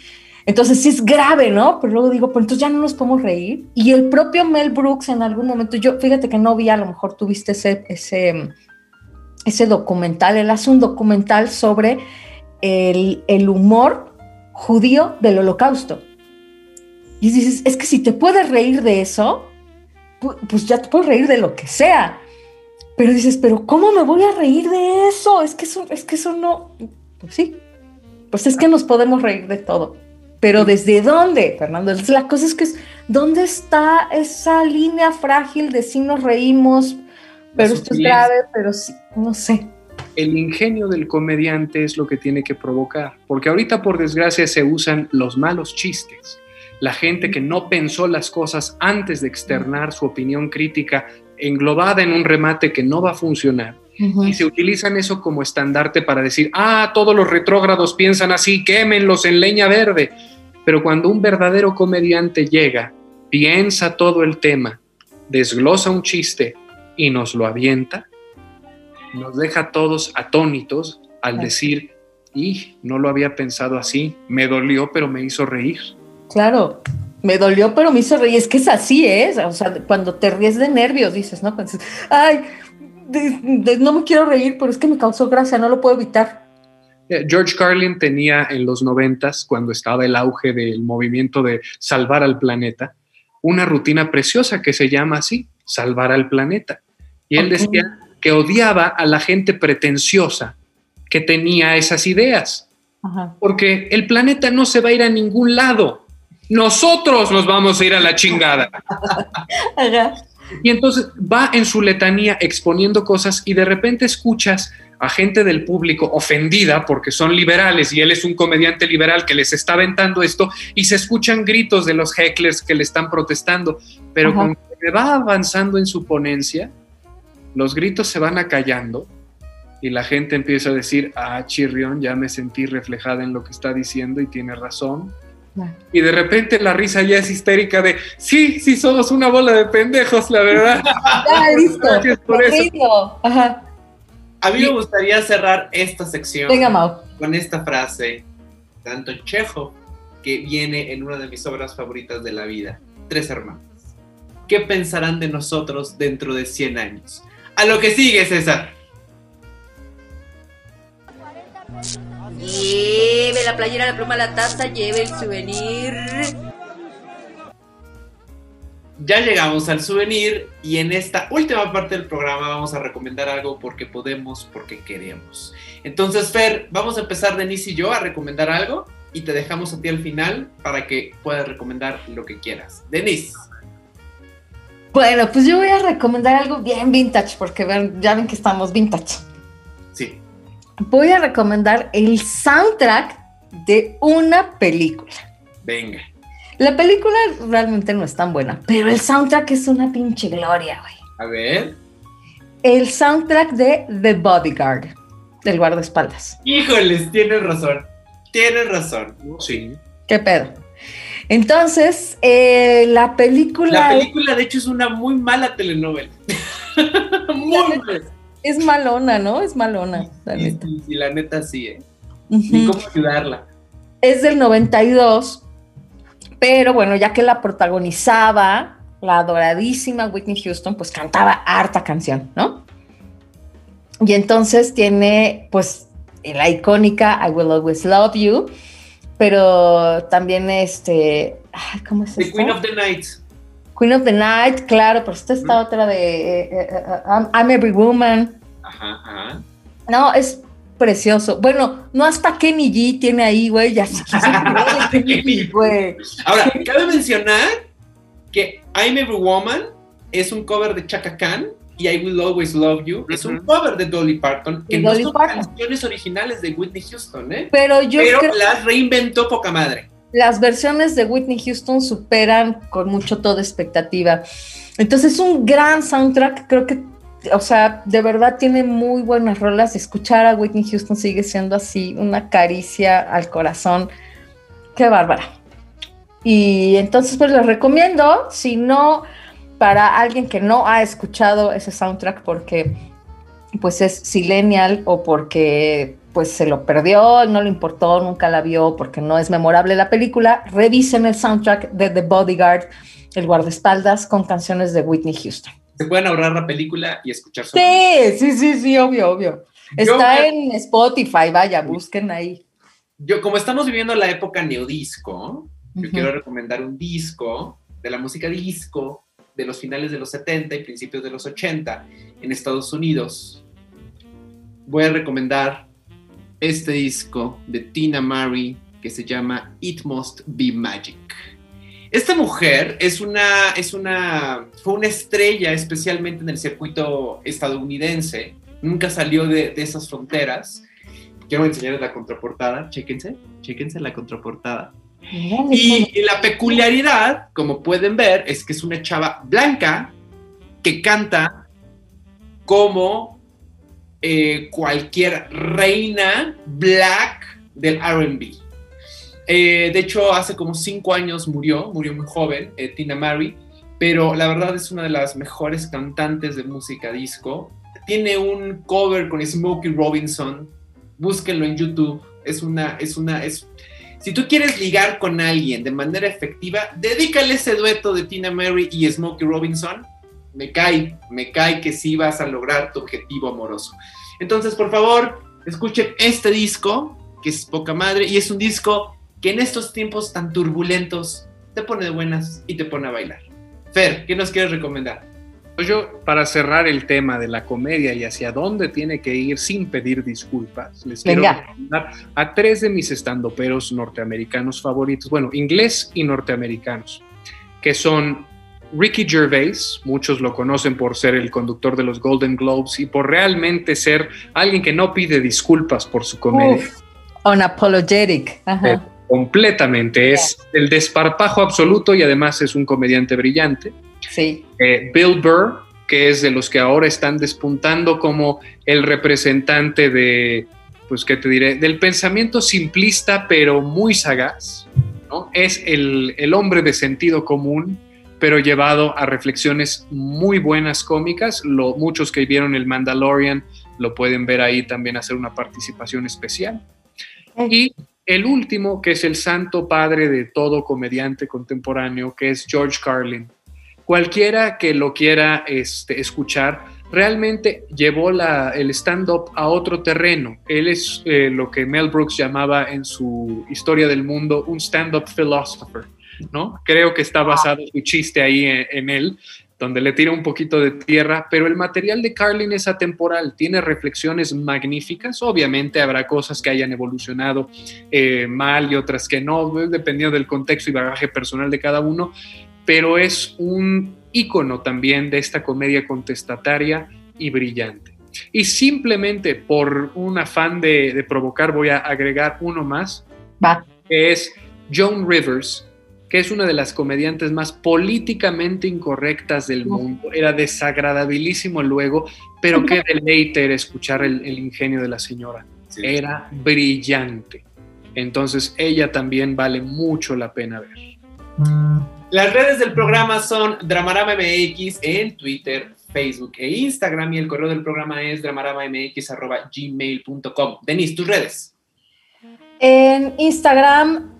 Entonces sí es grave, ¿no? Pero luego digo, pues entonces ya no nos podemos reír. Y el propio Mel Brooks en algún momento, yo fíjate que no vi, a lo mejor tuviste ese, ese ese documental, él hace un documental sobre el, humor judío del holocausto. Y dices, es que si te puedes reír de eso, pues ya te puedes reír de lo que sea. Pero dices, pero ¿cómo me voy a reír de eso? Es que eso, es que eso no. Pues sí. Pues es que nos podemos reír de todo. Pero ¿desde dónde, Fernando? La cosa es que es, ¿dónde está esa línea frágil de si nos reímos, pero esto es grave, pero sí, no sé. El ingenio del comediante es lo que tiene que provocar, porque ahorita por desgracia se usan los malos chistes. La gente que no pensó las cosas antes de externar su opinión crítica englobada en un remate que no va a funcionar. y se utilizan eso como estandarte para decir, ah, todos los retrógrados piensan así, quémenlos en leña verde. Pero cuando un verdadero comediante llega, piensa todo el tema, desglosa un chiste y nos lo avienta, nos deja a todos atónitos al decir, y no lo había pensado así, me dolió, pero me hizo reír. Claro, me dolió, pero me hizo reír. Es que es así, ¿eh? O sea, cuando te ríes de nervios, dices, ¿no? ay, no me quiero reír, pero es que me causó gracia, no lo puedo evitar. Eh, George Carlin tenía en los noventas, cuando estaba el auge del movimiento de salvar al planeta, una rutina preciosa que se llama así, salvar al planeta. Y él decía que odiaba a la gente pretenciosa que tenía esas ideas, porque el planeta no se va a ir a ningún lado. Nosotros nos vamos a ir a la chingada. [laughs] Y entonces va en su letanía exponiendo cosas y de repente escuchas a gente del público ofendida porque son liberales y él es un comediante liberal que les está aventando esto y se escuchan gritos de los hecklers que le están protestando, pero cuando va avanzando en su ponencia, los gritos se van acallando y la gente empieza a decir, ah, Chirrión, ya me sentí reflejada en lo que está diciendo y tiene razón. Y de repente la risa ya es histérica de, sí, sí, somos una bola de pendejos, la verdad. [laughs] Ya, listo. Por eso. A mí me gustaría cerrar esta sección con esta frase, tanto Chejo, que viene en una de mis obras favoritas de la vida, Tres Hermanos. ¿Qué pensarán de nosotros dentro de 100 años? A lo que sigue, César. Lleve la playera, la pluma, la taza, lleve el souvenir. Ya llegamos al souvenir y en esta última parte del programa vamos a recomendar algo porque podemos, porque queremos. Entonces, Fer, vamos a empezar Denise y yo a recomendar algo y te dejamos a ti al final para que puedas recomendar lo que quieras. Denise. Bueno, pues yo voy a recomendar algo bien vintage porque ya ven que estamos vintage. Sí voy a recomendar el soundtrack de una película. Venga. La película realmente no es tan buena, pero el soundtrack es una pinche gloria, güey. A ver. El soundtrack de The Bodyguard, del guardaespaldas. Híjoles, tienes razón. Tienes razón. Sí. ¿Qué pedo? Entonces, eh, la película. La película, de hecho, es una muy mala telenovela. [laughs] muy mala es malona, ¿no? Es malona, la neta. Sí, la neta sí, ¿eh? Ni cómo ayudarla. Es del 92, pero bueno, ya que la protagonizaba la adoradísima Whitney Houston, pues cantaba harta canción, ¿no? Y entonces tiene, pues, la icónica I Will Always Love You, pero también este, ¿cómo es The Queen of the Night. Queen of the Night, claro, pero esta está otra de eh, eh, eh, I'm Every Woman. Ajá, ajá. No, es precioso. Bueno, no hasta Kenny G tiene ahí, güey, ya [laughs] güey. Ahora, cabe mencionar que I'm Every Woman es un cover de Chaka Khan y I Will Always Love You es un cover de Dolly Parton, que no son canciones originales de Whitney Houston, ¿eh? Pero yo Pero las reinventó poca madre las versiones de Whitney Houston superan con mucho toda expectativa. Entonces es un gran soundtrack, creo que, o sea, de verdad tiene muy buenas rolas. Escuchar a Whitney Houston sigue siendo así una caricia al corazón. Qué bárbara. Y entonces pues les recomiendo, si no, para alguien que no ha escuchado ese soundtrack porque pues es silenial o porque pues se lo perdió, no le importó, nunca la vio porque no es memorable la película, revisen el soundtrack de The Bodyguard, el guardaespaldas, con canciones de Whitney Houston. Se pueden ahorrar la película y escuchar su Sí, sí, sí, sí, obvio, obvio. Está en Spotify, vaya, busquen ahí. Yo, como estamos viviendo la época neodisco, yo quiero recomendar un disco de la música disco de los finales de los 70 y principios de los 80 en Estados Unidos. Voy a recomendar este disco de Tina Murray que se llama It Must Be Magic. Esta mujer es una, es una, fue una estrella especialmente en el circuito estadounidense, nunca salió de, esas fronteras. Quiero enseñarles la contraportada, chéquense, chéquense la contraportada. Y, y la peculiaridad, como pueden ver, es que es una chava blanca que canta como eh, cualquier reina black del RB. Eh, de hecho, hace como cinco años murió, murió muy joven, eh, Tina Mary, pero la verdad es una de las mejores cantantes de música disco. Tiene un cover con Smokey Robinson, búsquenlo en YouTube, es una, es una, es... Si tú quieres ligar con alguien de manera efectiva, dedícale ese dueto de Tina Mary y Smokey Robinson. Me cae, me cae que sí vas a lograr tu objetivo amoroso. Entonces, por favor, escuchen este disco, que es poca madre, y es un disco que en estos tiempos tan turbulentos te pone de buenas y te pone a bailar. Fer, ¿qué nos quieres recomendar? Pues yo, para cerrar el tema de la comedia y hacia dónde tiene que ir sin pedir disculpas, les quiero Venga. recomendar a tres de mis estandoperos norteamericanos favoritos, bueno, inglés y norteamericanos, que son Ricky Gervais, muchos lo conocen por ser el conductor de los Golden Globes y por realmente ser alguien que no pide disculpas por su comedia. Uf, unapologetic. Ajá. Eh, completamente, es el desparpajo absoluto y además es un comediante brillante. Sí. Eh, Bill Burr, que es de los que ahora están despuntando como el representante de, pues, ¿qué te diré? Del pensamiento simplista, pero muy sagaz. ¿no? Es el, el hombre de sentido común, pero llevado a reflexiones muy buenas cómicas. Lo, muchos que vieron el Mandalorian lo pueden ver ahí también hacer una participación especial. Y el último, que es el santo padre de todo comediante contemporáneo, que es George Carlin. Cualquiera que lo quiera este, escuchar, realmente llevó la, el stand-up a otro terreno. Él es eh, lo que Mel Brooks llamaba en su historia del mundo un stand-up philosopher, ¿no? Creo que está basado su chiste ahí en, en él, donde le tira un poquito de tierra, pero el material de Carlin es atemporal, tiene reflexiones magníficas, obviamente habrá cosas que hayan evolucionado eh, mal y otras que no, dependiendo del contexto y bagaje personal de cada uno, pero es un ícono también de esta comedia contestataria y brillante. Y simplemente por un afán de, de provocar voy a agregar uno más, Va. que es Joan Rivers, que es una de las comediantes más políticamente incorrectas del mundo. Era desagradabilísimo luego, pero qué deleite era escuchar el, el ingenio de la señora. Era brillante. Entonces ella también vale mucho la pena ver. Las redes del programa son Dramarama MX en Twitter, Facebook e Instagram y el correo del programa es dramaramamx.gmail.com. Denise, tus redes. En Instagram,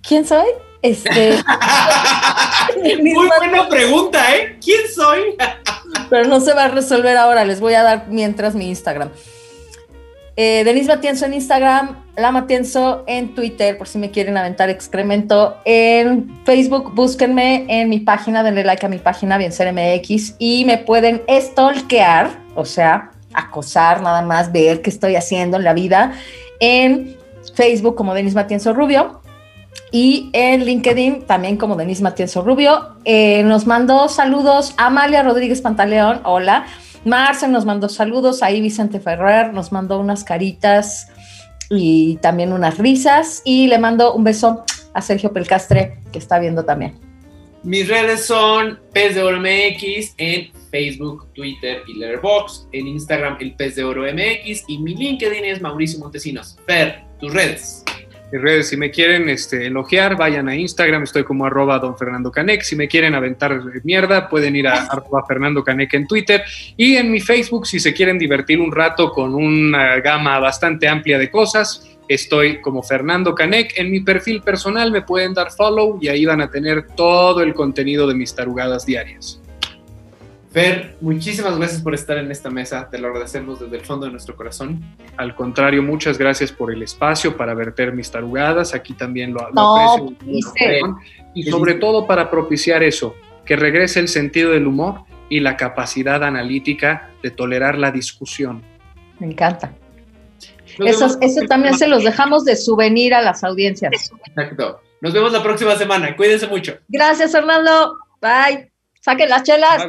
¿quién soy? Este, [laughs] Muy buena pregunta, ¿eh? ¿Quién soy? [laughs] pero no se va a resolver ahora. Les voy a dar mientras mi Instagram. Eh, Denise Matienzo en Instagram, La Matienzo en Twitter, por si me quieren aventar excremento. En Facebook, búsquenme en mi página, denle like a mi página, Bienser MX, y me pueden stalkear, o sea, acosar, nada más, ver qué estoy haciendo en la vida, en Facebook como Denise Matienzo Rubio. Y en LinkedIn también como Denise Matienzo Rubio. Eh, nos mandó saludos Amalia Rodríguez Pantaleón, hola. Marce nos mandó saludos, ahí Vicente Ferrer nos mandó unas caritas y también unas risas. Y le mando un beso a Sergio Pelcastre, que está viendo también. Mis redes son Pez de Oro MX en Facebook, Twitter y Letterboxd. En Instagram, el Pez de Oro MX. Y mi LinkedIn es Mauricio Montesinos. Fer, tus redes. Mis redes, si me quieren este, elogiar, vayan a Instagram, estoy como arroba don Fernando Canec. Si me quieren aventar mierda, pueden ir a [laughs] arroba Fernando Canec en Twitter. Y en mi Facebook, si se quieren divertir un rato con una gama bastante amplia de cosas, estoy como Fernando Canec. En mi perfil personal me pueden dar follow y ahí van a tener todo el contenido de mis tarugadas diarias. Fer, muchísimas gracias por estar en esta mesa. Te lo agradecemos desde el fondo de nuestro corazón. Al contrario, muchas gracias por el espacio para verter mis tarugadas. Aquí también lo, lo No, aprecio. Y sobre todo para propiciar eso, que regrese el sentido del humor y la capacidad analítica de tolerar la discusión. Me encanta. Eso, también se los dejamos de souvenir a las audiencias. Exacto. Nos vemos la próxima semana. Cuídense mucho. Gracias, Fernando. Bye. Saquen las chelas.